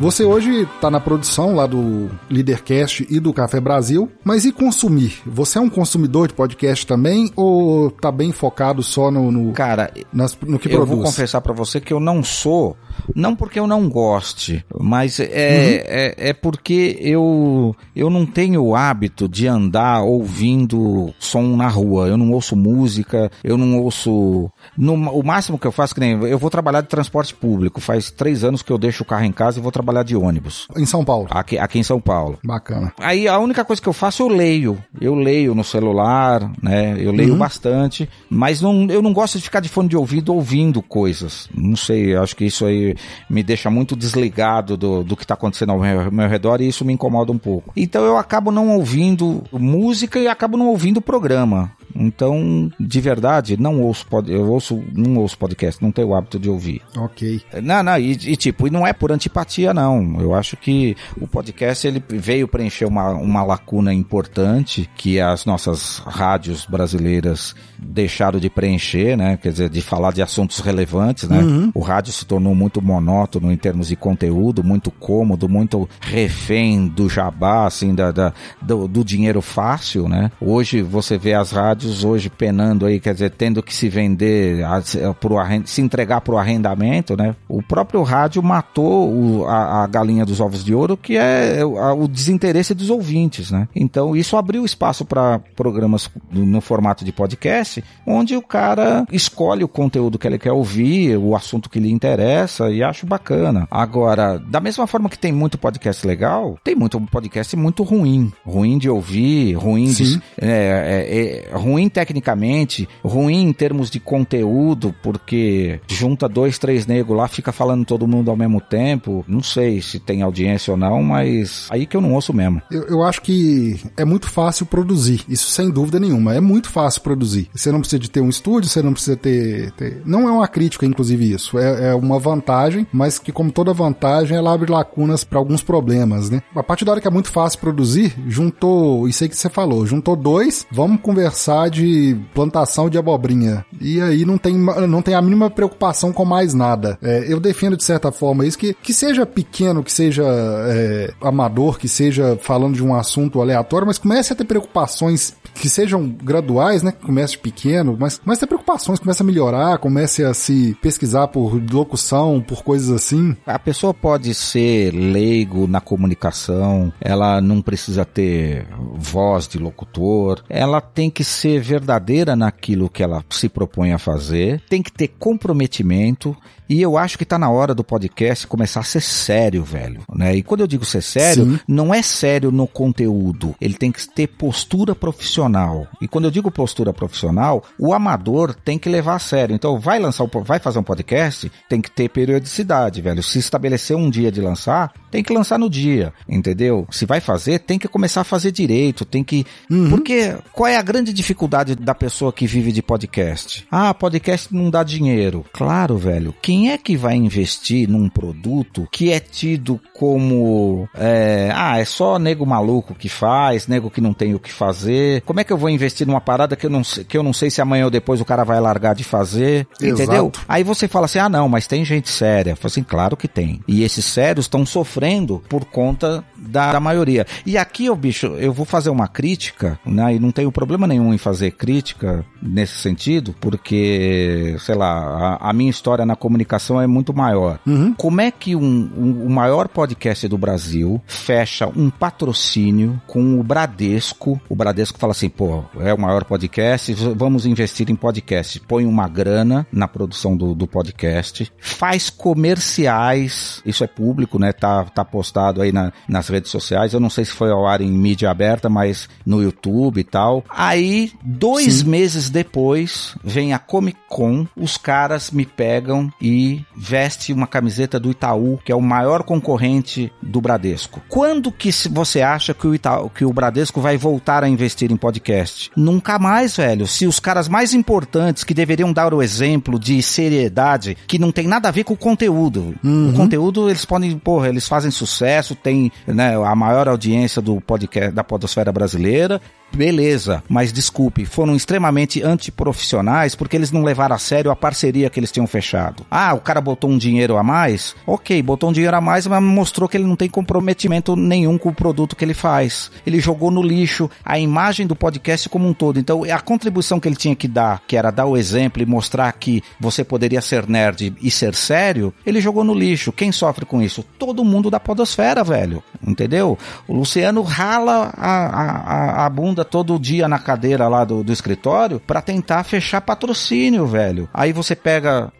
Você hoje está na produção lá do Leadercast e do Café Brasil, mas e consumir? Você é um consumidor de podcast também ou tá bem focado só no, no cara nas, no que eu produz? Eu vou confessar para você que eu não sou não porque eu não goste, mas é, uhum. é, é, porque eu, eu não tenho o hábito de andar ouvindo som na rua. Eu não ouço música, eu não ouço. No, o máximo que eu faço, que nem eu vou trabalhar de transporte público. Faz três anos que eu deixo o carro em casa e vou trabalhar de ônibus. Em São Paulo? Aqui, aqui em São Paulo. Bacana. Aí a única coisa que eu faço, eu leio. Eu leio no celular, né? Eu leio uhum. bastante, mas não, eu não gosto de ficar de fone de ouvido ouvindo coisas. Não sei, acho que isso aí me deixa muito desligado do, do que está acontecendo ao meu, ao meu redor e isso me incomoda um pouco. Então eu acabo não ouvindo música e acabo não ouvindo programa. Então, de verdade, não ouço pod... eu ouço, não ouço podcast, não tenho o hábito de ouvir. Ok. Não, não, e, e, tipo, e não é por antipatia, não. Eu acho que o podcast ele veio preencher uma, uma lacuna importante que as nossas rádios brasileiras deixaram de preencher, né? Quer dizer, de falar de assuntos relevantes, né? Uhum. O rádio se tornou muito monótono em termos de conteúdo, muito cômodo, muito refém do jabá, assim, da, da do, do dinheiro fácil, né? Hoje você vê as rádios hoje penando aí, quer dizer, tendo que se vender, a, pro se entregar para o arrendamento, né? O próprio rádio matou o, a, a, galinha dos ovos de ouro, que é o, o desinteresse dos ouvintes, né? Então isso abriu espaço para programas no formato de podcast, onde o cara escolhe o conteúdo que ele quer ouvir, o assunto que lhe interessa, e acho bacana. Agora, da mesma forma que tem muito podcast legal, tem muito podcast muito ruim. Ruim de ouvir, ruim de, é, é, é, ruim tecnicamente, ruim em termos de conteúdo, porque junta dois, três negros lá, fica falando todo mundo ao mesmo tempo. Não sei se tem audiência ou não, mas aí que eu não ouço mesmo. Eu, eu acho que é muito fácil produzir, isso sem dúvida nenhuma. É muito fácil produzir. Você não precisa de ter um estúdio, você não precisa ter. ter... Não é uma crítica, inclusive, isso. É, é uma vantagem, mas que, como toda vantagem, ela abre lacunas para alguns problemas, né? A partir da hora que é muito fácil produzir, juntou, isso aí que você falou, juntou dois, vamos conversar de plantação de abobrinha. E aí não tem, não tem a mínima preocupação com mais nada. É, eu defendo de certa forma isso, que, que seja pequeno, que seja é, amador, que seja falando de um assunto aleatório, mas comece a ter preocupações que sejam graduais, né? Comece pequeno, mas comece a ter preocupações, comece a melhorar, comece a se pesquisar por locução, por coisas assim. A pessoa pode ser leigo na comunicação, ela não precisa ter voz de locutor, ela tem que ser verdadeira naquilo que ela se propõe a fazer, tem que ter comprometimento e eu acho que tá na hora do podcast começar a ser sério, velho, né? E quando eu digo ser sério, Sim. não é sério no conteúdo, ele tem que ter postura profissional. E quando eu digo postura profissional, o amador tem que levar a sério. Então, vai lançar, vai fazer um podcast, tem que ter periodicidade, velho. Se estabelecer um dia de lançar, tem que lançar no dia, entendeu? Se vai fazer, tem que começar a fazer direito, tem que. Uhum. Porque qual é a grande dificuldade da pessoa que vive de podcast? Ah, podcast não dá dinheiro. Claro, velho. Quem é que vai investir num produto que é tido como. É, ah, é só nego maluco que faz, nego que não tem o que fazer. Como é que eu vou investir numa parada que eu não, que eu não sei se amanhã ou depois o cara vai largar de fazer? Exato. Entendeu? Aí você fala assim: ah, não, mas tem gente séria. Eu falo assim, claro que tem. E esses sérios estão sofrendo por conta da, da maioria. E aqui, o bicho, eu vou fazer uma crítica, né? E não tenho problema nenhum em fazer crítica nesse sentido, porque, sei lá, a, a minha história na comunicação é muito maior. Uhum. Como é que um, um, o maior podcast do Brasil fecha um patrocínio com o Bradesco? O Bradesco fala assim, pô, é o maior podcast, vamos investir em podcast. Põe uma grana na produção do, do podcast, faz comerciais, isso é público, né? Tá, tá postado aí na, nas redes sociais. Eu não sei se foi ao ar em mídia aberta, mas no YouTube e tal. Aí, dois Sim. meses depois, vem a Comic Con, os caras me pegam e veste uma camiseta do Itaú, que é o maior concorrente do Bradesco. Quando que você acha que o Itaú, que o Bradesco vai voltar a investir em podcast? Nunca mais, velho. Se os caras mais importantes que deveriam dar o exemplo de seriedade, que não tem nada a ver com o conteúdo. Uhum. O conteúdo eles podem, porra, eles fazem sucesso, tem né, a maior audiência do podcast da podosfera brasileira beleza, mas desculpe, foram extremamente antiprofissionais porque eles não levaram a sério a parceria que eles tinham fechado. Ah, o cara botou um dinheiro a mais? Ok, botou um dinheiro a mais, mas mostrou que ele não tem comprometimento nenhum com o produto que ele faz. Ele jogou no lixo a imagem do podcast como um todo. Então, a contribuição que ele tinha que dar, que era dar o exemplo e mostrar que você poderia ser nerd e ser sério, ele jogou no lixo. Quem sofre com isso? Todo mundo da podosfera, velho. Entendeu? O Luciano rala a, a, a bunda todo dia na cadeira lá do, do escritório para tentar fechar patrocínio, velho. Aí você pega,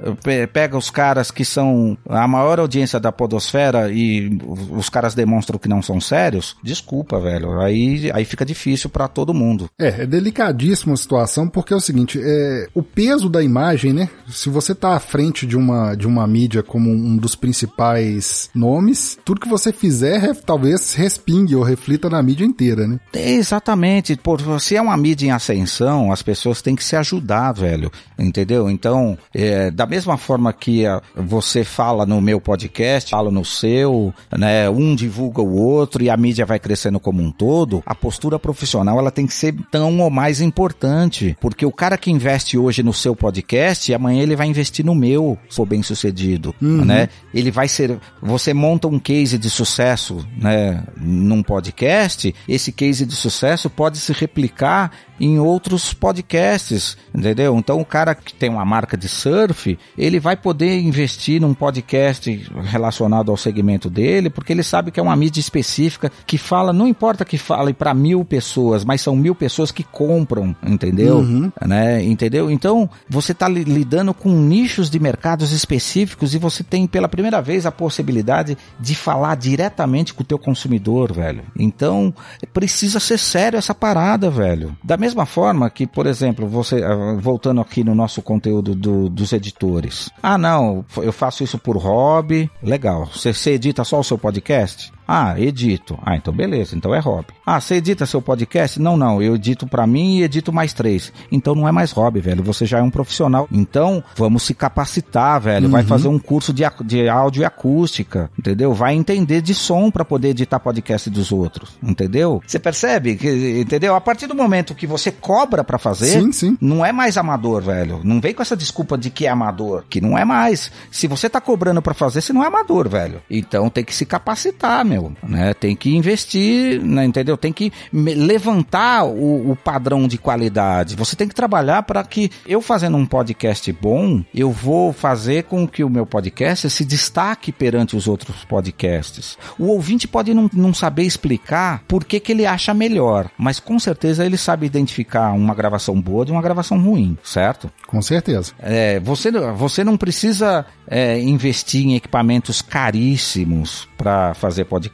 pega os caras que são a maior audiência da podosfera e os caras demonstram que não são sérios. Desculpa, velho. Aí, aí fica difícil para todo mundo. É, é delicadíssima a situação porque é o seguinte, é, o peso da imagem, né? Se você tá à frente de uma, de uma mídia como um dos principais nomes, tudo que você fizer talvez respingue ou reflita na mídia inteira, né? É, exatamente gente, por, se é uma mídia em ascensão, as pessoas têm que se ajudar, velho. Entendeu? Então, é, da mesma forma que a, você fala no meu podcast, fala no seu, né? Um divulga o outro e a mídia vai crescendo como um todo, a postura profissional ela tem que ser tão ou mais importante. Porque o cara que investe hoje no seu podcast, amanhã ele vai investir no meu, se for bem sucedido, uhum. né? Ele vai ser, você monta um case de sucesso, né? Num podcast, esse case de sucesso pode pode se replicar em outros podcasts, entendeu? Então o cara que tem uma marca de surf, ele vai poder investir num podcast relacionado ao segmento dele, porque ele sabe que é uma mídia específica que fala, não importa que fale para mil pessoas, mas são mil pessoas que compram, entendeu? Uhum. Né? Entendeu? Então você está lidando com nichos de mercados específicos e você tem pela primeira vez a possibilidade de falar diretamente com o teu consumidor, velho. Então precisa ser sério essa parada, velho. Da mesma forma que, por exemplo, você ah, voltando aqui no nosso conteúdo do, dos editores. Ah, não, eu faço isso por hobby. Legal. Você, você edita só o seu podcast? Ah, edito. Ah, então beleza, então é hobby. Ah, você edita seu podcast? Não, não, eu edito para mim e edito mais três. Então não é mais hobby, velho, você já é um profissional. Então, vamos se capacitar, velho. Uhum. Vai fazer um curso de, de áudio e acústica, entendeu? Vai entender de som para poder editar podcast dos outros, entendeu? Você percebe? Que, entendeu? A partir do momento que você cobra para fazer, sim, sim. não é mais amador, velho. Não vem com essa desculpa de que é amador, que não é mais. Se você tá cobrando para fazer, você não é amador, velho. Então tem que se capacitar, meu meu, né? Tem que investir, né, entendeu? Tem que levantar o, o padrão de qualidade. Você tem que trabalhar para que eu fazendo um podcast bom, eu vou fazer com que o meu podcast se destaque perante os outros podcasts. O ouvinte pode não, não saber explicar por que, que ele acha melhor, mas com certeza ele sabe identificar uma gravação boa de uma gravação ruim, certo? Com certeza. É, você, você não precisa é, investir em equipamentos caríssimos para fazer podcast,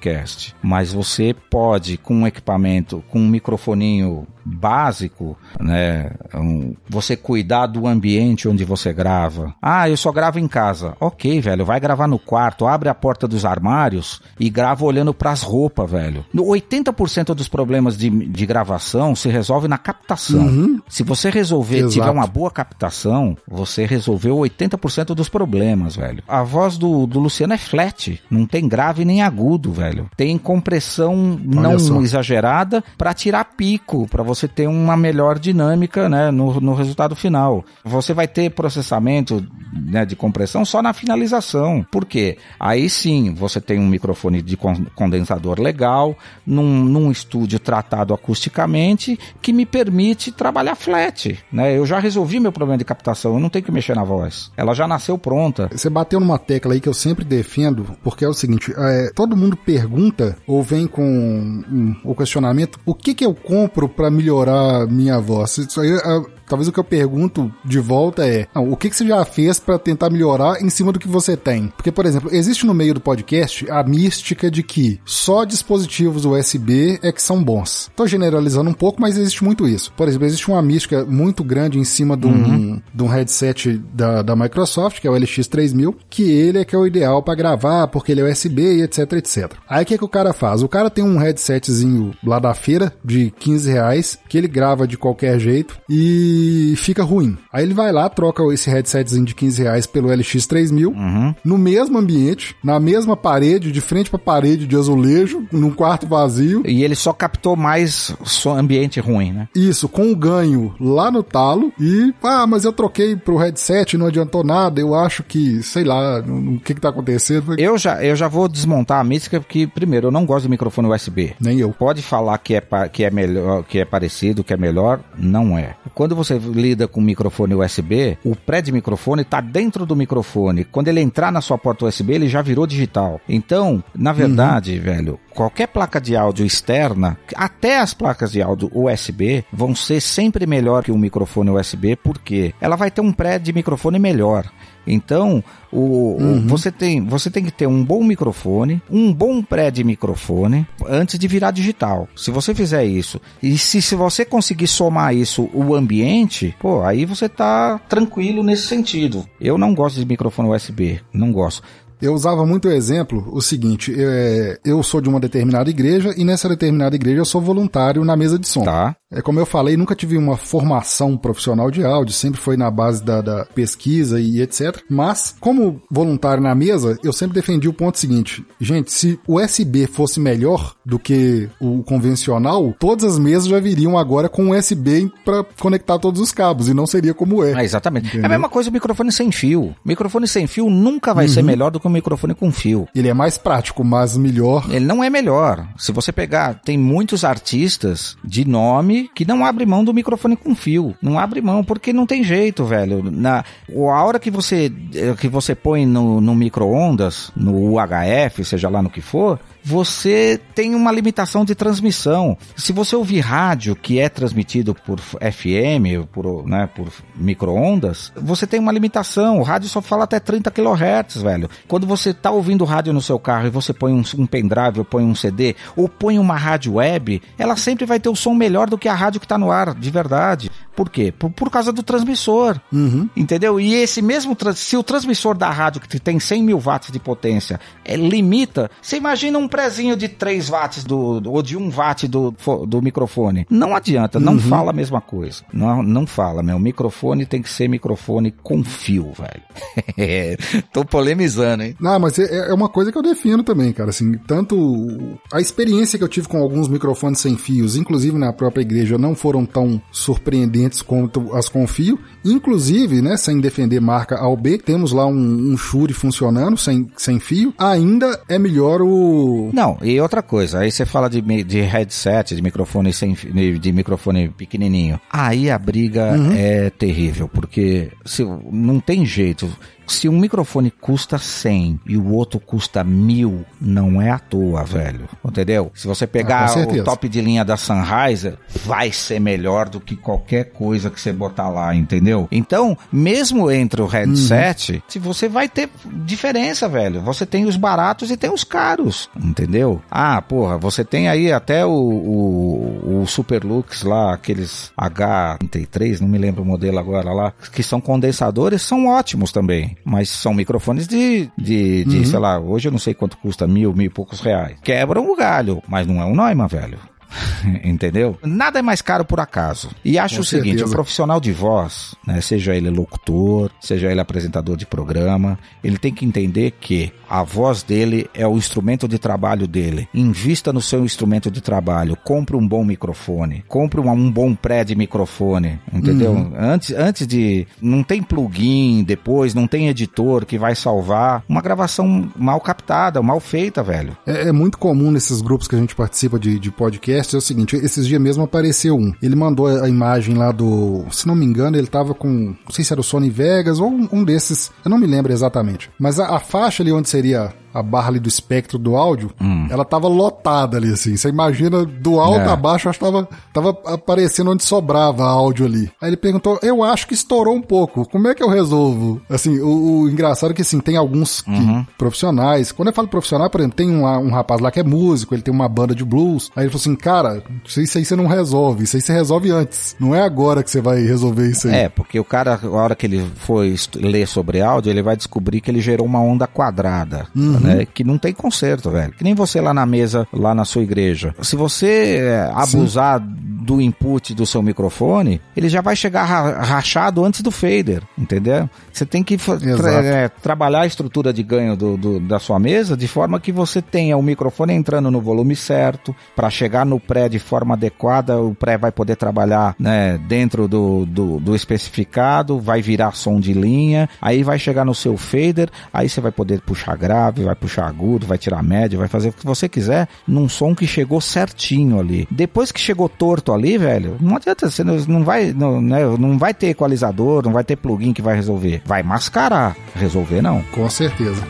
mas você pode com um equipamento, com um microfoninho básico, né? Um, você cuidar do ambiente onde você grava. Ah, eu só gravo em casa. Ok, velho, vai gravar no quarto, abre a porta dos armários e grava olhando para as roupas, velho. 80% dos problemas de, de gravação se resolve na captação. Uhum. Se você resolver, Exato. tiver uma boa captação, você resolveu 80% dos problemas, velho. A voz do, do Luciano é flat, não tem grave nem agudo, velho. Tem compressão não exagerada para tirar pico, para você você ter uma melhor dinâmica né, no, no resultado final. Você vai ter processamento né, de compressão só na finalização. Por quê? Aí sim você tem um microfone de condensador legal, num, num estúdio tratado acusticamente, que me permite trabalhar flat. Né? Eu já resolvi meu problema de captação, eu não tenho que mexer na voz. Ela já nasceu pronta. Você bateu numa tecla aí que eu sempre defendo, porque é o seguinte: é, todo mundo pergunta ou vem com um, o questionamento: o que, que eu compro para me melhorar minha voz. Isso aí é Talvez o que eu pergunto de volta é: não, o que, que você já fez para tentar melhorar em cima do que você tem? Porque, por exemplo, existe no meio do podcast a mística de que só dispositivos USB é que são bons. Tô generalizando um pouco, mas existe muito isso. Por exemplo, existe uma mística muito grande em cima de um, uhum. de um headset da, da Microsoft, que é o LX3000, que ele é que é o ideal para gravar, porque ele é USB e etc, etc. Aí o que, que o cara faz? O cara tem um headsetzinho lá da feira de 15 reais, que ele grava de qualquer jeito e fica ruim. Aí ele vai lá, troca esse headsetzinho de 15 reais pelo LX3000, uhum. no mesmo ambiente, na mesma parede, de frente pra parede de azulejo, num quarto vazio. E ele só captou mais só ambiente ruim, né? Isso, com o ganho lá no talo e, ah, mas eu troquei pro headset, não adiantou nada, eu acho que, sei lá, o que que tá acontecendo. Eu já, eu já vou desmontar a mística porque, primeiro, eu não gosto do microfone USB. Nem eu. Pode falar que é, que é melhor, que é parecido, que é melhor, não é. Quando você você lida com microfone USB, o pré de microfone está dentro do microfone. Quando ele entrar na sua porta USB, ele já virou digital. Então, na uhum. verdade, uhum. velho, qualquer placa de áudio externa, até as placas de áudio USB, vão ser sempre melhor que um microfone USB, porque ela vai ter um pré de microfone melhor. Então, o, uhum. você, tem, você tem que ter um bom microfone, um bom pré de microfone antes de virar digital. Se você fizer isso, e se, se você conseguir somar isso o ambiente, pô, aí você tá tranquilo nesse sentido. Eu não gosto de microfone USB, não gosto. Eu usava muito o exemplo o seguinte: é, eu sou de uma determinada igreja e nessa determinada igreja eu sou voluntário na mesa de som. Tá. É como eu falei, nunca tive uma formação profissional de áudio, sempre foi na base da, da pesquisa e etc. Mas, como voluntário na mesa, eu sempre defendi o ponto seguinte: gente, se o USB fosse melhor do que o convencional, todas as mesas já viriam agora com USB para conectar todos os cabos e não seria como é. é exatamente. Entendeu? É a mesma coisa o microfone sem fio. Microfone sem fio nunca vai uhum. ser melhor do que um microfone com fio. Ele é mais prático, mas melhor. Ele não é melhor. Se você pegar, tem muitos artistas de nome que não abre mão do microfone com fio. Não abre mão, porque não tem jeito, velho. Na, a hora que você, que você põe no, no micro-ondas, no UHF, seja lá no que for, você tem uma limitação de transmissão. Se você ouvir rádio que é transmitido por FM, por, né, por micro-ondas, você tem uma limitação. O rádio só fala até 30 kHz, velho. Quando você está ouvindo rádio no seu carro e você põe um, um pendrive, ou põe um CD, ou põe uma rádio web, ela sempre vai ter o som melhor do que a rádio que está no ar, de verdade. Por quê? Por, por causa do transmissor. Uhum. Entendeu? E esse mesmo, se o transmissor da rádio que tem 100 mil watts de potência é, limita, você imagina um prezinho de 3 watts do, ou de 1 watt do, do microfone. Não adianta, não uhum. fala a mesma coisa. Não, não fala, meu. O microfone tem que ser microfone com fio, velho. Tô polemizando, hein? Não, mas é, é uma coisa que eu defino também, cara. Assim, tanto a experiência que eu tive com alguns microfones sem fios, inclusive na própria igreja, não foram tão surpreendentes quanto as confio. Inclusive, né, sem defender marca A ou B, temos lá um, um Shure funcionando sem, sem fio. Ainda é melhor o. Não, e outra coisa, aí você fala de, de headset, de microfone sem de microfone pequenininho. Aí a briga uhum. é terrível, porque se, não tem jeito se um microfone custa 100 e o outro custa mil, não é à toa, velho. Entendeu? Se você pegar ah, o top de linha da Sennheiser, vai ser melhor do que qualquer coisa que você botar lá, entendeu? Então, mesmo entre o headset, uhum. se você vai ter diferença, velho. Você tem os baratos e tem os caros, entendeu? Ah, porra, você tem aí até o, o, o Superlux lá, aqueles H33, não me lembro o modelo agora lá, que são condensadores, são ótimos também mas são microfones de, de, de uhum. sei lá, hoje eu não sei quanto custa, mil, mil e poucos reais. Quebram o galho, mas não é um Neumann, velho. Entendeu? Nada é mais caro por acaso. E acho Com o seguinte, certeza. o profissional de voz, né, seja ele locutor, seja ele apresentador de programa, ele tem que entender que a voz dele é o instrumento de trabalho dele. Invista no seu instrumento de trabalho. Compre um bom microfone. Compre um, um bom pré de microfone. Entendeu? Uhum. Antes, antes de. Não tem plugin depois, não tem editor que vai salvar uma gravação mal captada, mal feita, velho. É, é muito comum nesses grupos que a gente participa de, de podcast. É o seguinte: esses dias mesmo apareceu um. Ele mandou a imagem lá do. Se não me engano, ele tava com. Não sei se era o Sony Vegas ou um, um desses. Eu não me lembro exatamente. Mas a, a faixa ali onde seria a barra ali do espectro do áudio, hum. ela tava lotada ali, assim. Você imagina do alto é. a baixo, acho que tava, tava aparecendo onde sobrava áudio ali. Aí ele perguntou, eu acho que estourou um pouco, como é que eu resolvo? Assim, o, o engraçado é que, assim, tem alguns que, uhum. profissionais, quando eu falo profissional, por exemplo, tem um, um rapaz lá que é músico, ele tem uma banda de blues, aí ele falou assim, cara, isso aí você não resolve, isso aí você resolve antes, não é agora que você vai resolver isso aí. É, porque o cara, a hora que ele foi ler sobre áudio, ele vai descobrir que ele gerou uma onda quadrada. Uhum né? Que não tem conserto, velho. Que nem você lá na mesa, lá na sua igreja. Se você é, abusar Sim. Do input do seu microfone, ele já vai chegar rachado antes do fader, entendeu? Você tem que tra é, trabalhar a estrutura de ganho do, do, da sua mesa de forma que você tenha o microfone entrando no volume certo, para chegar no pré de forma adequada, o pré vai poder trabalhar né, dentro do, do, do especificado, vai virar som de linha, aí vai chegar no seu fader, aí você vai poder puxar grave, vai puxar agudo, vai tirar médio, vai fazer o que você quiser num som que chegou certinho ali. Depois que chegou torto ali, velho, não adianta, você não vai, não, né, não vai ter equalizador, não vai ter plugin que vai resolver. Vai mascarar, resolver não. Com certeza.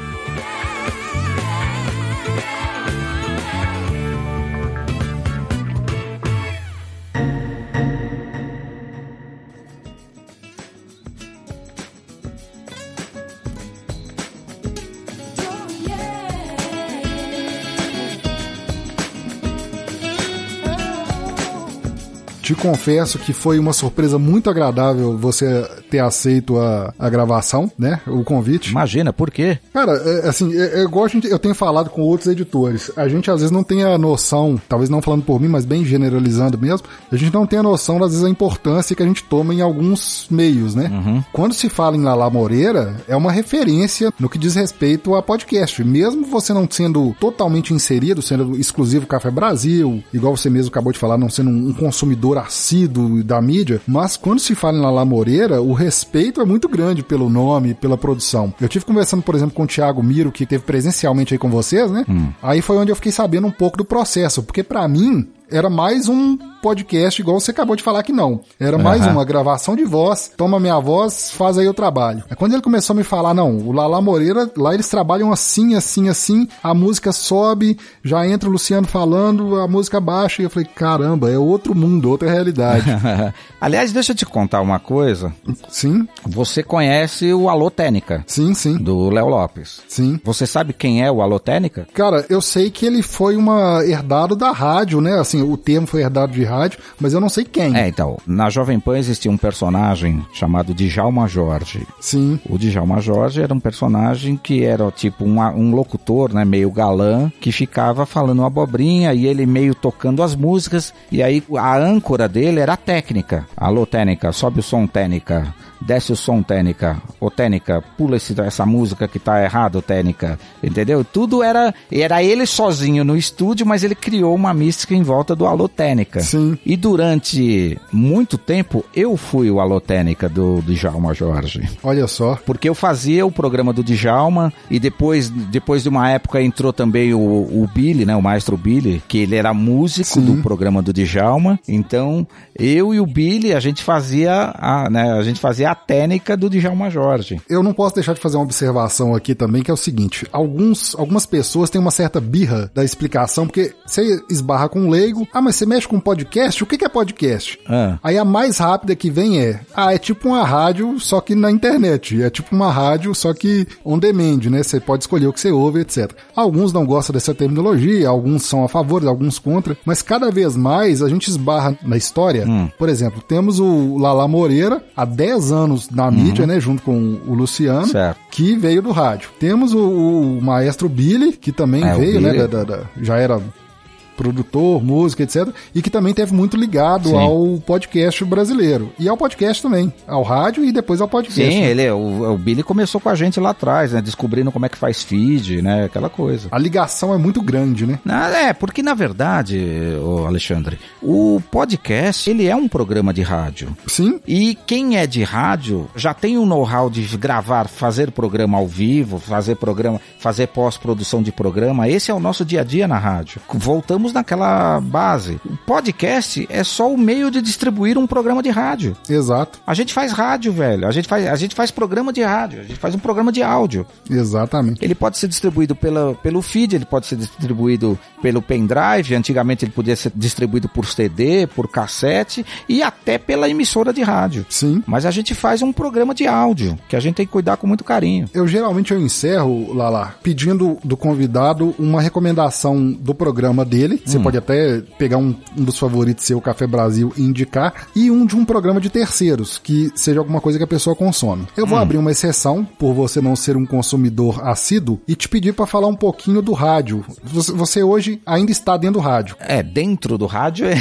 Te confesso que foi uma surpresa muito agradável você ter aceito a, a gravação, né? O convite. Imagina, por quê? Cara, é, assim, é, é igual gente, eu tenho falado com outros editores. A gente às vezes não tem a noção, talvez não falando por mim, mas bem generalizando mesmo, a gente não tem a noção, às vezes, a importância que a gente toma em alguns meios, né? Uhum. Quando se fala em Lala Moreira, é uma referência no que diz respeito a podcast. Mesmo você não sendo totalmente inserido, sendo exclusivo Café Brasil, igual você mesmo acabou de falar, não sendo um consumidor leitor assíduo da mídia, mas quando se fala em Lala Moreira, o respeito é muito grande pelo nome, pela produção. Eu tive conversando, por exemplo, com o Thiago Miro, que teve presencialmente aí com vocês, né? Hum. Aí foi onde eu fiquei sabendo um pouco do processo, porque para mim, era mais um podcast, igual você acabou de falar que não. Era mais uma gravação de voz, toma minha voz, faz aí o trabalho. É quando ele começou a me falar, não, o Lala Moreira, lá eles trabalham assim, assim, assim, a música sobe, já entra o Luciano falando, a música baixa, e eu falei, caramba, é outro mundo, outra realidade. Aliás, deixa eu te contar uma coisa. sim, Você conhece o Alô Técnica, sim, sim, do Léo Lopes. sim. Você sabe quem é o Alô Técnica? Cara, eu sei que ele foi uma herdado da rádio, né? Assim, o termo foi herdado de rádio, mas eu não sei quem. É, então, na Jovem Pan existia um personagem chamado Djalma Jorge. Sim, O Djalma Jorge era um personagem que era tipo um, um locutor, né, meio galã, que ficava falando uma abobrinha e ele meio tocando as músicas. E aí a âncora dele era a técnica. Alô, técnica, sobe o som, técnica. Desce o som, técnica. Ô, técnica, pula esse- essa música que tá errado, técnica. Entendeu? Tudo era. Era ele sozinho no estúdio, mas ele criou uma mística em volta do Alô Técnica. Sim. E durante muito tempo, eu fui o Alô Técnica do Djalma Jorge. olha só. Porque eu fazia o programa do Djalma e depois, depois de uma época entrou também o, o Billy, né? O maestro Billy, que ele era músico Sim. do programa do Djalma. Então, eu e o Billy, a gente fazia a, né, a gente fazia a técnica do Djalma Jorge. Eu não posso deixar de fazer uma observação aqui também, que é o seguinte: alguns, algumas pessoas têm uma certa birra da explicação, porque você esbarra com um leigo, ah, mas você mexe com podcast? O que é podcast? Ah. Aí a mais rápida que vem é, ah, é tipo uma rádio, só que na internet. É tipo uma rádio, só que on demand, né? Você pode escolher o que você ouve, etc. Alguns não gostam dessa terminologia, alguns são a favor, alguns contra, mas cada vez mais a gente esbarra na história. Por exemplo, temos o Lala Moreira, há 10 anos na mídia, né? Junto com o Luciano, Certo. que veio do rádio. Temos o, o maestro Billy, que também É, o veio, né? Da- da- da- já era produtor, música, etc. E que também teve muito ligado Sim. ao podcast brasileiro. E ao podcast também. Ao rádio e depois ao podcast. Sim, né? ele, o, o Billy começou com a gente lá atrás, né? Descobrindo como é que faz feed, né? Aquela coisa. A ligação é muito grande, né? Ah, É, porque na verdade, Alexandre, o podcast, ele é um programa de rádio. Sim, E quem é de rádio já tem o know-how de gravar, fazer programa ao vivo, fazer programa, fazer pós-produção de programa. Esse é o nosso dia a dia na rádio. Voltamos naquela base. O podcast é só o meio de distribuir um programa de rádio. exato. A gente faz rádio, velho. A gente faz, a gente faz programa de rádio. A gente faz um programa de áudio. Exatamente. Ele pode ser distribuído pela, pelo feed, ele pode ser distribuído pelo pendrive. Antigamente ele podia ser distribuído por CD, por cassete e até pela emissora de rádio. Sim. Mas a gente faz um programa de áudio que a gente tem que cuidar com muito carinho. Eu geralmente eu encerro, Lala, pedindo do convidado uma recomendação do programa dele. Você pode até pegar um, um dos favoritos seu, Café Brasil, e indicar. E um de um programa de terceiros, que seja alguma coisa que a pessoa consome. Eu vou abrir uma exceção, por você não ser um consumidor assíduo, e te pedir para falar um pouquinho do rádio. Você, você hoje ainda está dentro do rádio. É, dentro do rádio é.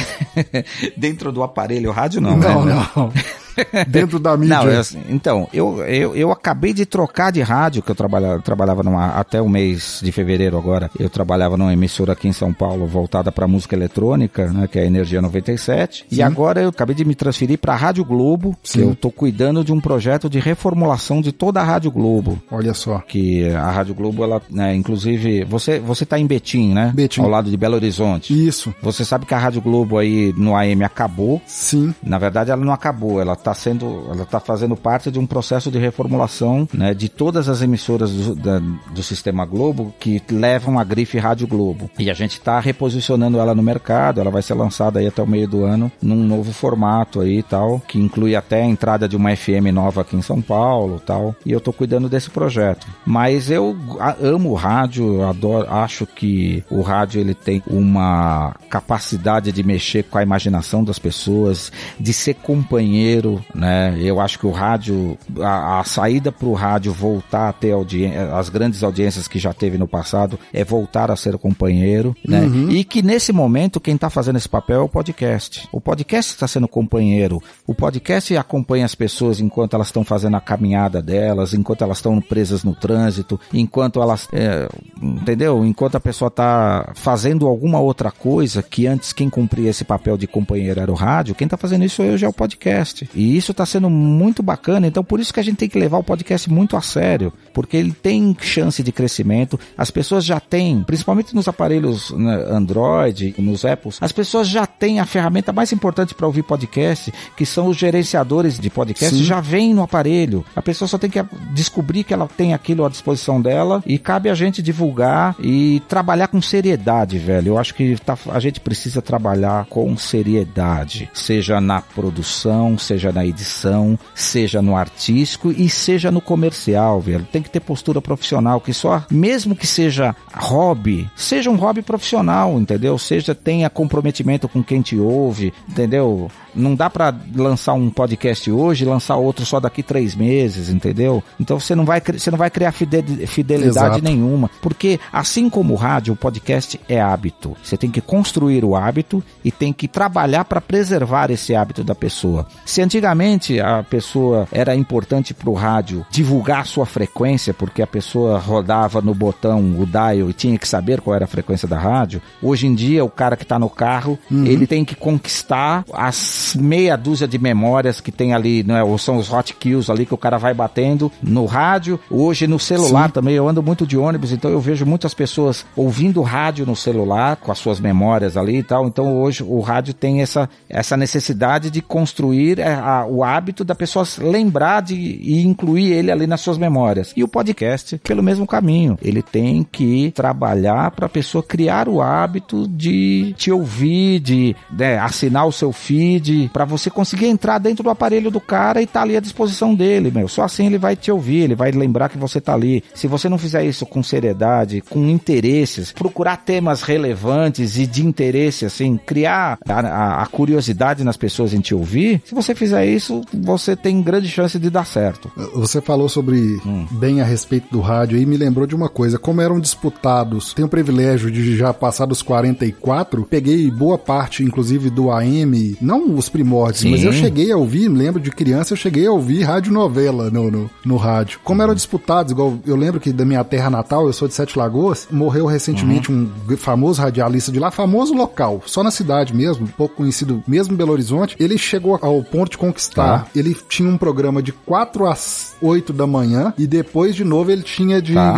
dentro do aparelho rádio não. Não, né? não. dentro da mídia. Não, eu, assim, então, eu, eu, eu acabei de trocar de rádio, que eu trabalhava, trabalhava numa, até o mês de fevereiro agora, eu trabalhava numa emissora aqui em São Paulo voltada para música eletrônica, né, que é a Energia 97, e agora eu acabei de me transferir para a Rádio Globo, que Sim. eu tô cuidando de um projeto de reformulação de toda a Rádio Globo. Olha só. Que a Rádio Globo, ela, né, inclusive, você, você tá em Betim, né? Betim. Ao lado de Belo Horizonte. Isso. Você sabe que a Rádio Globo aí no AM acabou, Sim. na verdade, ela não acabou. Ela está sendo, ela está fazendo parte de um processo de reformulação, né, de todas as emissoras do, da- do sistema Globo que levam a grife Rádio Globo. E a gente está reposicionando ela no mercado. Ela vai ser lançada aí até o meio do ano num novo formato aí tal, que inclui até a entrada de uma FM nova aqui em São Paulo, tal. E eu tô cuidando desse projeto. Mas eu amo o rádio, adoro, acho que o rádio ele tem uma capacidade de mexer com a imaginação das pessoas, de ser companheiro, né? Eu acho que o rádio, a, a saída para o rádio voltar a ter audiência, as grandes audiências que já teve no passado, é voltar a ser companheiro, né? E que nesse momento quem está fazendo esse papel é o podcast. O podcast está sendo companheiro. O podcast acompanha as pessoas enquanto elas estão fazendo a caminhada delas, enquanto elas estão presas no trânsito, enquanto elas, é, entendeu? Enquanto a pessoa está fazendo alguma outra coisa que antes quem cumpria esse papel de companheiro era o rádio, quem está fazendo isso hoje é o podcast. E, E isso está sendo muito bacana. Então, por isso que a gente tem que levar o podcast muito a sério, porque ele tem chance de crescimento. As pessoas já têm, principalmente nos aparelhos né, Android, nos Apples, as pessoas já têm a ferramenta mais importante para ouvir podcast, que são os gerenciadores de podcast, Sim. já vem no aparelho. A pessoa só tem que descobrir que ela tem aquilo à disposição dela e cabe a gente divulgar e trabalhar com seriedade, velho. Eu acho que tá, a gente precisa trabalhar com seriedade, seja na produção, seja na edição, seja no artístico e seja no comercial, velho. Tem que ter postura profissional, que só, mesmo que seja hobby, seja um hobby profissional, entendeu? Seja tenha comprometimento com quem te ouve, entendeu? Não dá para lançar um podcast hoje e lançar outro só daqui três meses, entendeu? Então você não vai, você não vai criar fidelidade Exato. nenhuma. Porque assim como o rádio, o podcast é hábito. Você tem que construir o hábito e tem que trabalhar para preservar esse hábito da pessoa. Se antigamente a pessoa era importante para o rádio divulgar a sua frequência, porque a pessoa rodava no botão o dial e tinha que saber qual era a frequência da rádio, hoje em dia o cara que está no carro, uhum. ele tem que conquistar as meia dúzia de memórias que tem ali, né? Ou são os hot kills ali que o cara vai batendo no rádio. Hoje no celular Sim. também, eu ando muito de ônibus, então eu vejo muitas pessoas ouvindo rádio no celular, com as suas memórias ali e tal. Então hoje o rádio tem essa, essa necessidade de construir a, é, a, o hábito da pessoa lembrar de, e incluir ele ali nas suas memórias. E o podcast, pelo mesmo caminho, ele tem que trabalhar para a pessoa criar o hábito de te ouvir, de né, assinar o seu feed, para você conseguir entrar dentro do aparelho do cara e tá ali à disposição dele, meu. Só assim ele vai te ouvir, ele vai lembrar que você tá ali. Se você não fizer isso com seriedade, com interesses, procurar temas relevantes e de interesse, assim, criar a, a, a curiosidade nas pessoas em te ouvir, se você fizer isso, você tem grande chance de dar certo. Você falou sobre hum. bem a respeito do rádio e me lembrou de uma coisa, como eram disputados, tenho o privilégio de já passar dos 44, peguei boa parte, inclusive, do AM, não os primórdios, Sim. mas eu cheguei a ouvir, lembro de criança, eu cheguei a ouvir radionovela no, no, no rádio. Como eram disputados, igual eu lembro que da minha terra natal, eu sou de Sete Lagoas, morreu recentemente uhum. um famoso radialista de lá, famoso local, só na cidade mesmo, pouco conhecido mesmo Belo Horizonte. Ele chegou ao ponto de conquistar, tá. ele tinha um programa de 4 às 8 da manhã e depois de novo ele tinha de tá.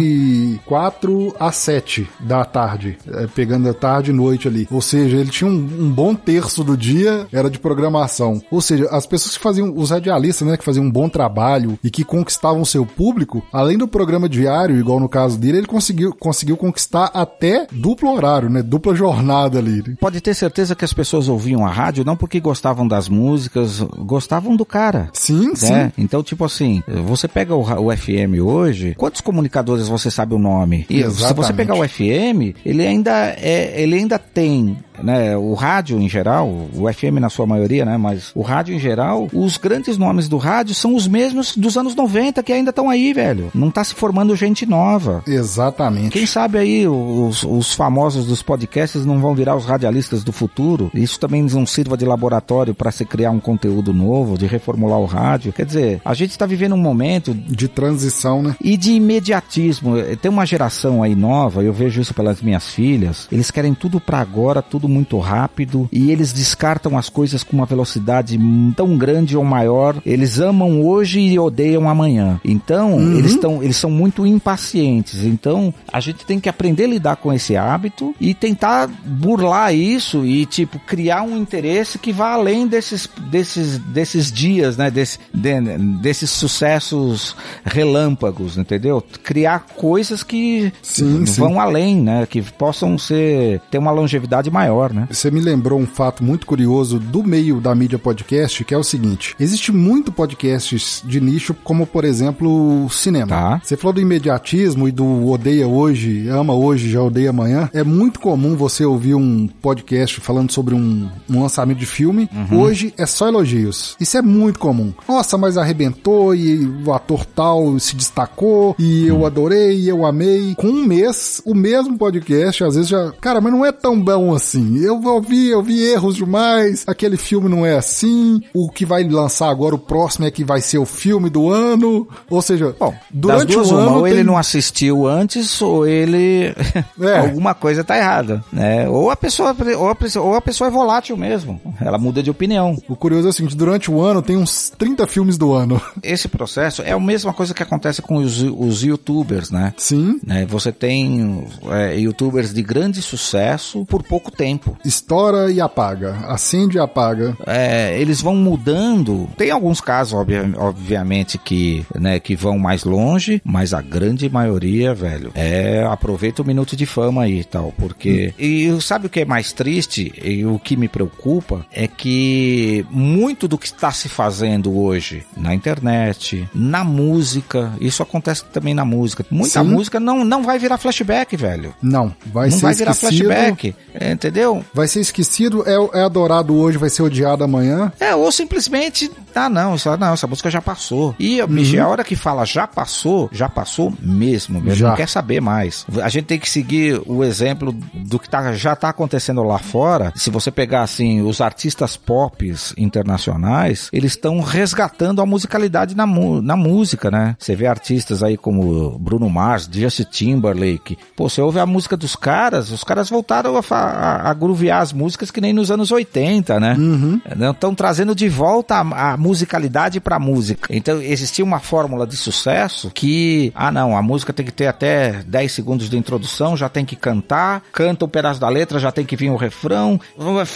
4 às 7 da tarde, é, pegando a tarde e noite ali. Ou seja, ele tinha um, um bom terço do dia, era de programação. Ou seja, as pessoas que faziam, os radialistas, né, que faziam um bom trabalho e que conquistavam seu público, além do programa diário, igual no caso dele, ele conseguiu, conseguiu conquistar até duplo horário, né, dupla jornada ali. Pode ter certeza que as pessoas ouviam a rádio não porque gostavam das músicas, gostavam do cara. Sim, né? sim. Então, tipo assim, você pega o, o FM hoje, quantos comunicadores você sabe o nome? E Exatamente. se você pegar o FM, ele ainda é, ele ainda tem né, o rádio em geral, o FM na sua maioria, né, mas o rádio em geral, os grandes nomes do rádio são os mesmos dos anos 90 que ainda estão aí, velho. Não tá se formando gente nova. Exatamente. Quem sabe aí os, os famosos dos podcasts não vão virar os radialistas do futuro. Isso também não sirva de laboratório para se criar um conteúdo novo, de reformular o rádio. Quer dizer, a gente está vivendo um momento de transição, né? E de imediatismo. Tem uma geração aí nova, eu vejo isso pelas minhas filhas, eles querem tudo para agora, tudo muito rápido e eles descartam as coisas com uma velocidade tão grande ou maior. Eles amam hoje e odeiam amanhã. Então, uhum. eles, tão, eles são muito impacientes. Então, a gente tem que aprender a lidar com esse hábito e tentar burlar isso e, tipo, criar um interesse que vá além desses, desses, desses dias, né? Desse, de, desses sucessos relâmpagos, entendeu? Criar coisas que sim, vão sim. além, né? Que possam ser, ter uma longevidade maior maior, né? Você me lembrou um fato muito curioso do meio da mídia podcast, que é o seguinte: existe muito podcasts de nicho, como por exemplo, cinema. Tá. Você falou do imediatismo e do odeia hoje, ama hoje, já odeia amanhã. É muito comum você ouvir um podcast falando sobre um, um lançamento de filme. Uhum. Hoje é só elogios. Isso é muito comum. Nossa, mas arrebentou e o ator tal se destacou e eu uhum. adorei e eu amei. Com um mês, o mesmo podcast, às vezes já. Cara, mas não é tão bom assim. Eu ouvi, eu vi erros demais. Aquele filme não é assim. O que vai lançar agora, o próximo é que vai ser o filme do ano. Ou seja, Bom, durante duas, o ano. Ou tem... ele não assistiu antes, ou ele. É. Alguma coisa tá errada. Né? Ou a pessoa ou a, ou a pessoa é volátil mesmo. Ela muda de opinião. O curioso é o seguinte: durante durante o ano tem uns 30 filmes do ano. Esse processo é a mesma coisa que acontece com os, os youtubers, né? Sim. Né, Você tem é, youtubers de grande sucesso por pouco tempo. Estoura e apaga. Acende e apaga. É, eles vão mudando. Tem alguns casos, obvia- obviamente, que, né, que vão mais longe, mas a grande maioria, velho, é aproveita o minuto de fama aí e tal. Porque. E sabe o que é mais triste? E o que me preocupa é que muito do que está se fazendo hoje na internet, na música, isso acontece também na música. Muita Sim. música não, não vai virar flashback, velho. Não, vai não ser vai virar esquecido. flashback. é, entendeu? Vai ser esquecido, é, é adorado hoje, vai ser odiado amanhã. É, ou simplesmente, ah não, isso, não, essa música já passou. E, Uhum. bicho, a hora que fala já passou, já passou mesmo, mesmo, Já. não quer saber mais. A gente tem que seguir o exemplo do que tá, já tá acontecendo lá fora. Se você pegar, assim, os artistas pop internacionais, eles estão resgatando a musicalidade na, na música, né? Você vê artistas aí como Bruno Mars, Justin Timberlake. Pô, você ouve a música dos caras, os caras voltaram a, a, a groovear as músicas que nem nos anos 80, né? Estão trazendo de volta a, a musicalidade pra música. Então, existia uma fórmula de sucesso que, ah não, a música tem que ter até 10 segundos de introdução, já tem que cantar, canta um pedaço da letra, já tem que vir o refrão.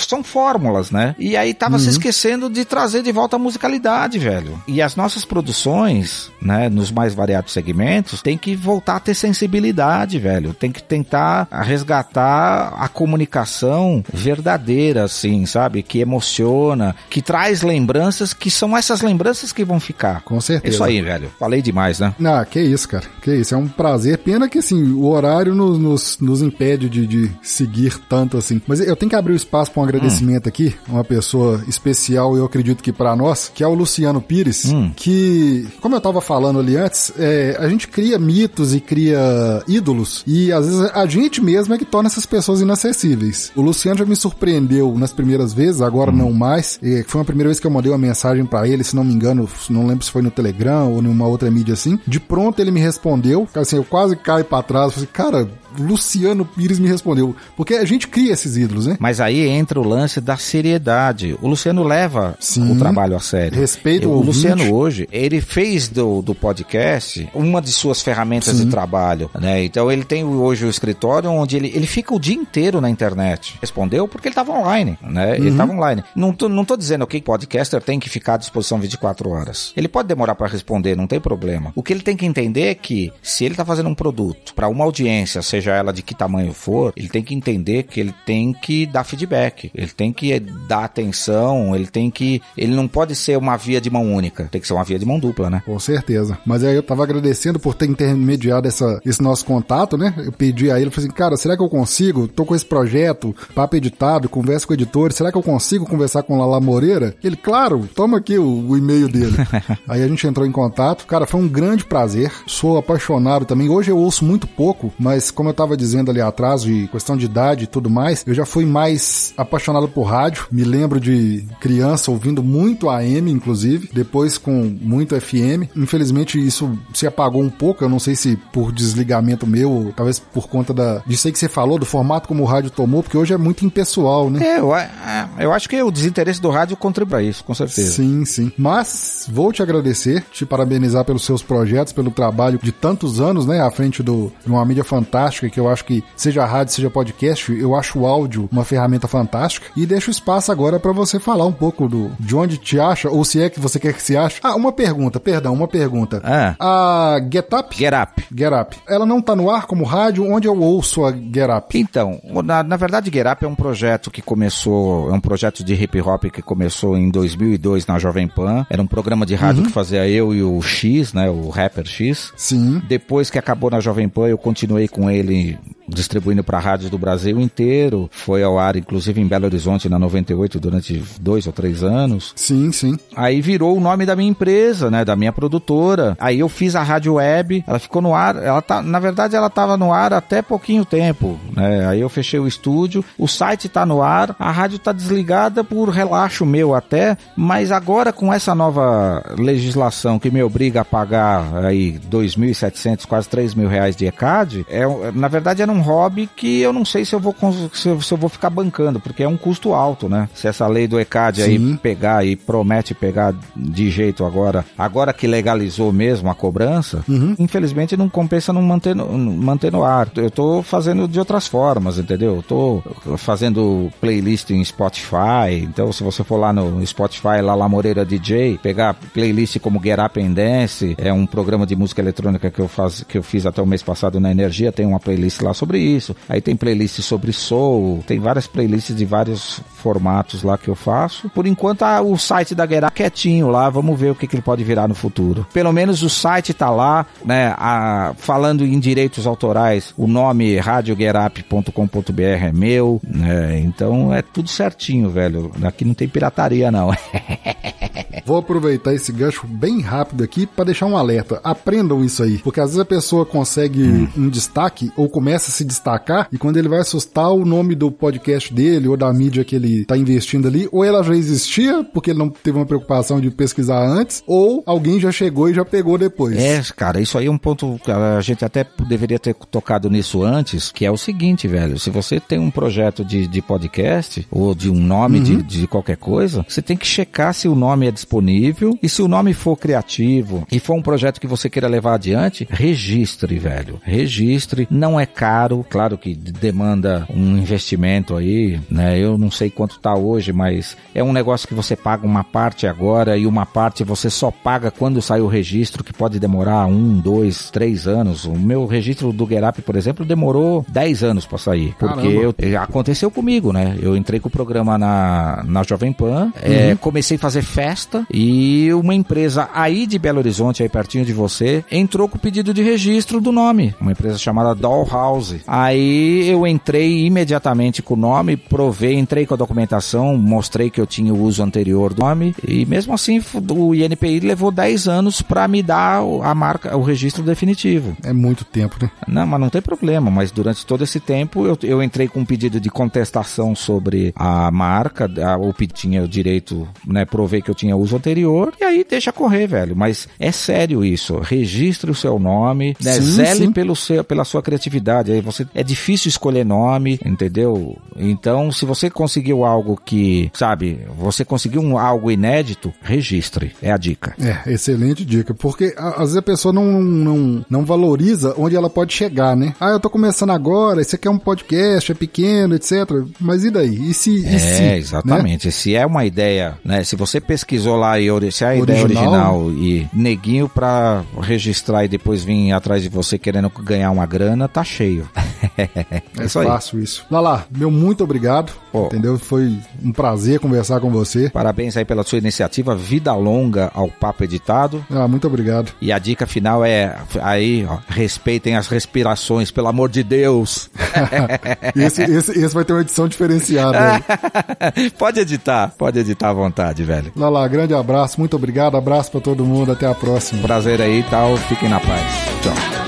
São fórmulas, né? E aí tava se esquecendo de trazer de volta a musicalidade, velho. E as nossas produções, né, nos mais variados segmentos, tem que voltar a ter sensibilidade, velho. Tem que tentar resgatar a comunicação verdadeira, assim, sabe? Que emociona, que traz lembranças, que são essas lembranças que vão ficar. Com certeza. Isso aí, velho. Falei demais, né? Ah, que isso, cara. Que isso. É um prazer. Pena que, assim, o horário nos, nos, nos impede de, de seguir tanto assim. Mas eu tenho que abrir o espaço para um agradecimento aqui. Uma pessoa especial, eu acredito que para nós, que é o Luciano Pires. Que, como eu tava falando ali antes, é, a gente cria mitos e cria ídolos. E às vezes a gente mesmo é que torna essas pessoas inacessíveis. O Luciano já me surpreendeu nas primeiras vezes, agora não mais. E foi a primeira vez que eu mandei uma mensagem para ele, se não me engano, não lembro se foi no Telegram ou em uma outra mídia assim. De pronto ele me respondeu, assim, eu quase caio para trás, falei, cara, Luciano Pires me respondeu. Porque a gente cria esses ídolos, né? Mas aí entra o lance da seriedade. O Luciano leva Sim. o trabalho a sério. Respeita o o ouvinte. Luciano hoje, ele fez do, do podcast uma de suas ferramentas de trabalho, né? Então ele tem hoje o escritório onde ele, ele fica o dia inteiro na internet. Respondeu porque ele estava online, né? Ele estava online. Não tô, não tô dizendo que podcaster tem que ficar à disposição 24 horas. Ele pode demorar para responder, não tem problema. O que ele tem que entender é que se ele tá fazendo um produto para uma audiência, seja ela de que tamanho for, ele tem que entender que ele tem que dar feedback. Ele tem que dar atenção, ele tem que. Ele não pode ser uma via de mão única. Tem que ser uma via de mão dupla, né? Com certeza. Mas aí eu tava agradecendo por ter intermediado essa, esse nosso contato, né? Eu pedi a ele, falei assim, cara, será que eu consigo? Tô com esse projeto, papo editado, conversa com editores, será que eu consigo conversar com o Lala Moreira? Ele, claro, toma aqui o, o e-mail dele. aí a gente entrou em contato. Cara, foi um grande prazer. Sou apaixonado também. Hoje eu ouço muito pouco, mas como eu tava dizendo ali atrás, de questão de idade e tudo mais, eu já fui mais apaixonado por rádio. Me lembro de criança ouvindo muito AM, inclusive, depois com muito FM. Infelizmente isso se apagou um pouco, eu não sei se por desligamento meu, ou talvez por conta da disso aí que você falou, do formato como o rádio tomou, porque hoje é muito impessoal, né? É, eu, a- eu acho que o desinteresse do rádio contribui para isso, com certeza. Sim, sim. Mas vou te agradecer, te parabenizar pelos seus projetos, pelo trabalho de tantos anos, né, à frente do, de uma mídia fantástica, que eu acho que, seja rádio, seja podcast, eu acho o áudio uma ferramenta fantástica. E deixo espaço agora para você falar um pouco do de onde te acha, ou se é que você quer que se ache. Ah, uma pergunta, perdão, uma pergunta. Ah. A Get Up? Get up. Get Up. Ela não tá no ar como rádio, onde eu ouço a Get Up? Então, na, na verdade, Get Up é um projeto que começou, é um projeto de hip hop que começou em 2002 na Jovem Pan. Era um programa de rádio que fazia eu e o X, né, o rapper X. Sim. Depois que acabou na Jovem Pan, eu continuei com ele really distribuindo para rádios do Brasil inteiro. Foi ao ar, inclusive, em Belo Horizonte, na 98, durante dois ou três anos. Sim, sim. Aí virou o nome da minha empresa, né, da minha produtora. Aí eu fiz a rádio web, ela ficou no ar, ela tá, na verdade ela tava no ar até pouquinho tempo, né? Aí eu fechei o estúdio, o site tá no ar, a rádio tá desligada por relaxo meu até, mas agora com essa nova legislação que me obriga a pagar aí 2.700, quase 3 mil reais de ECAD, é, na verdade era um um hobby que eu não sei se eu vou se eu, se eu vou ficar bancando, porque é um custo alto, né? Se essa lei do ECAD Sim. aí pegar e promete pegar de jeito agora, agora que legalizou mesmo a cobrança, uhum. infelizmente não compensa não manter no, manter no ar. Eu tô fazendo de outras formas, entendeu? Eu tô fazendo playlist em Spotify, então se você for lá no Spotify, lá, lá Moreira DJ, pegar playlist como Get Up and Dance, é um programa de música eletrônica que eu, faz, que eu fiz até o mês passado na Energia, tem uma playlist lá sobre isso. Aí tem playlist sobre soul, tem várias playlists de vários formatos lá que eu faço. Por enquanto, a, o site da Get Up quietinho lá, vamos ver o que, que ele pode virar no futuro. Pelo menos o site tá lá, né, a, falando em direitos autorais, o nome radiogetup.com.br é meu, né, então é tudo certinho, velho. Aqui não tem pirataria não. Vou aproveitar esse gancho bem rápido aqui para deixar um alerta. Aprendam isso aí, porque às vezes a pessoa consegue hum. um destaque ou começa a se destacar e quando ele vai assustar o nome do podcast dele ou da mídia que ele tá investindo ali, ou ela já existia porque ele não teve uma preocupação de pesquisar antes, ou alguém já chegou e já pegou depois. É, cara, isso aí é um ponto que a gente até deveria ter tocado nisso antes, que é o seguinte, velho, se você tem um projeto de, de podcast ou de um nome uhum. de, de qualquer coisa, você tem que checar se o nome é disponível e se o nome for criativo e for um projeto que você queira levar adiante, registre, velho. Registre, não é caro, claro que demanda um investimento aí, né? Eu não sei quanto tá hoje, mas é um negócio que você paga uma parte agora e uma parte você só paga quando sai o registro, que pode demorar um, dois, três anos. O meu registro do Getup, por exemplo, demorou dez anos para sair, porque eu, aconteceu comigo, né? Eu entrei com o programa na, na Jovem Pan, é, uhum. é, comecei a fazer festa e uma empresa aí de Belo Horizonte, aí pertinho de você, entrou com o pedido de registro do nome, uma empresa chamada Dollhouse. Aí eu entrei imediatamente com o nome, provei, entrei com a documentação, mostrei que eu tinha o uso anterior do nome e mesmo assim o INPI levou 10 anos para me dar a marca, o registro definitivo. É muito tempo, né? Não, mas não tem problema, mas durante todo esse tempo eu, eu entrei com um pedido de contestação sobre a marca, a, o tinha o direito, né, provei que eu tinha uso anterior e aí deixa correr, velho. Mas é sério isso, registre o seu nome, né, sim, zele sim. Pelo seu, pela sua criatividade. Você é difícil escolher nome, entendeu? Então, se você conseguiu algo que, sabe, você conseguiu um, algo inédito, registre. É a dica. É, excelente dica. Porque às vezes a pessoa não, não, não valoriza onde ela pode chegar, né? Ah, eu tô começando agora, esse aqui é um podcast, é pequeno, etc. Mas e daí? E se. E é, se, exatamente. Né? Se é uma ideia, né? Se você pesquisou lá e se é a ideia original e neguinho pra registrar e depois vir atrás de você querendo ganhar uma grana, tá cheio. é, é fácil isso. Lala, meu muito obrigado. Pô. Entendeu? Foi um prazer conversar com você. Parabéns aí pela sua iniciativa. Vida longa ao Papo Editado. Ah, muito obrigado. E a dica final é aí, ó, respeitem as respirações, pelo amor de Deus. esse, esse, esse vai ter uma edição diferenciada. pode editar, pode editar à vontade, velho. Lala, grande abraço, muito obrigado. Abraço para todo mundo. Até a próxima. Prazer aí e tal. Fiquem na paz. Tchau.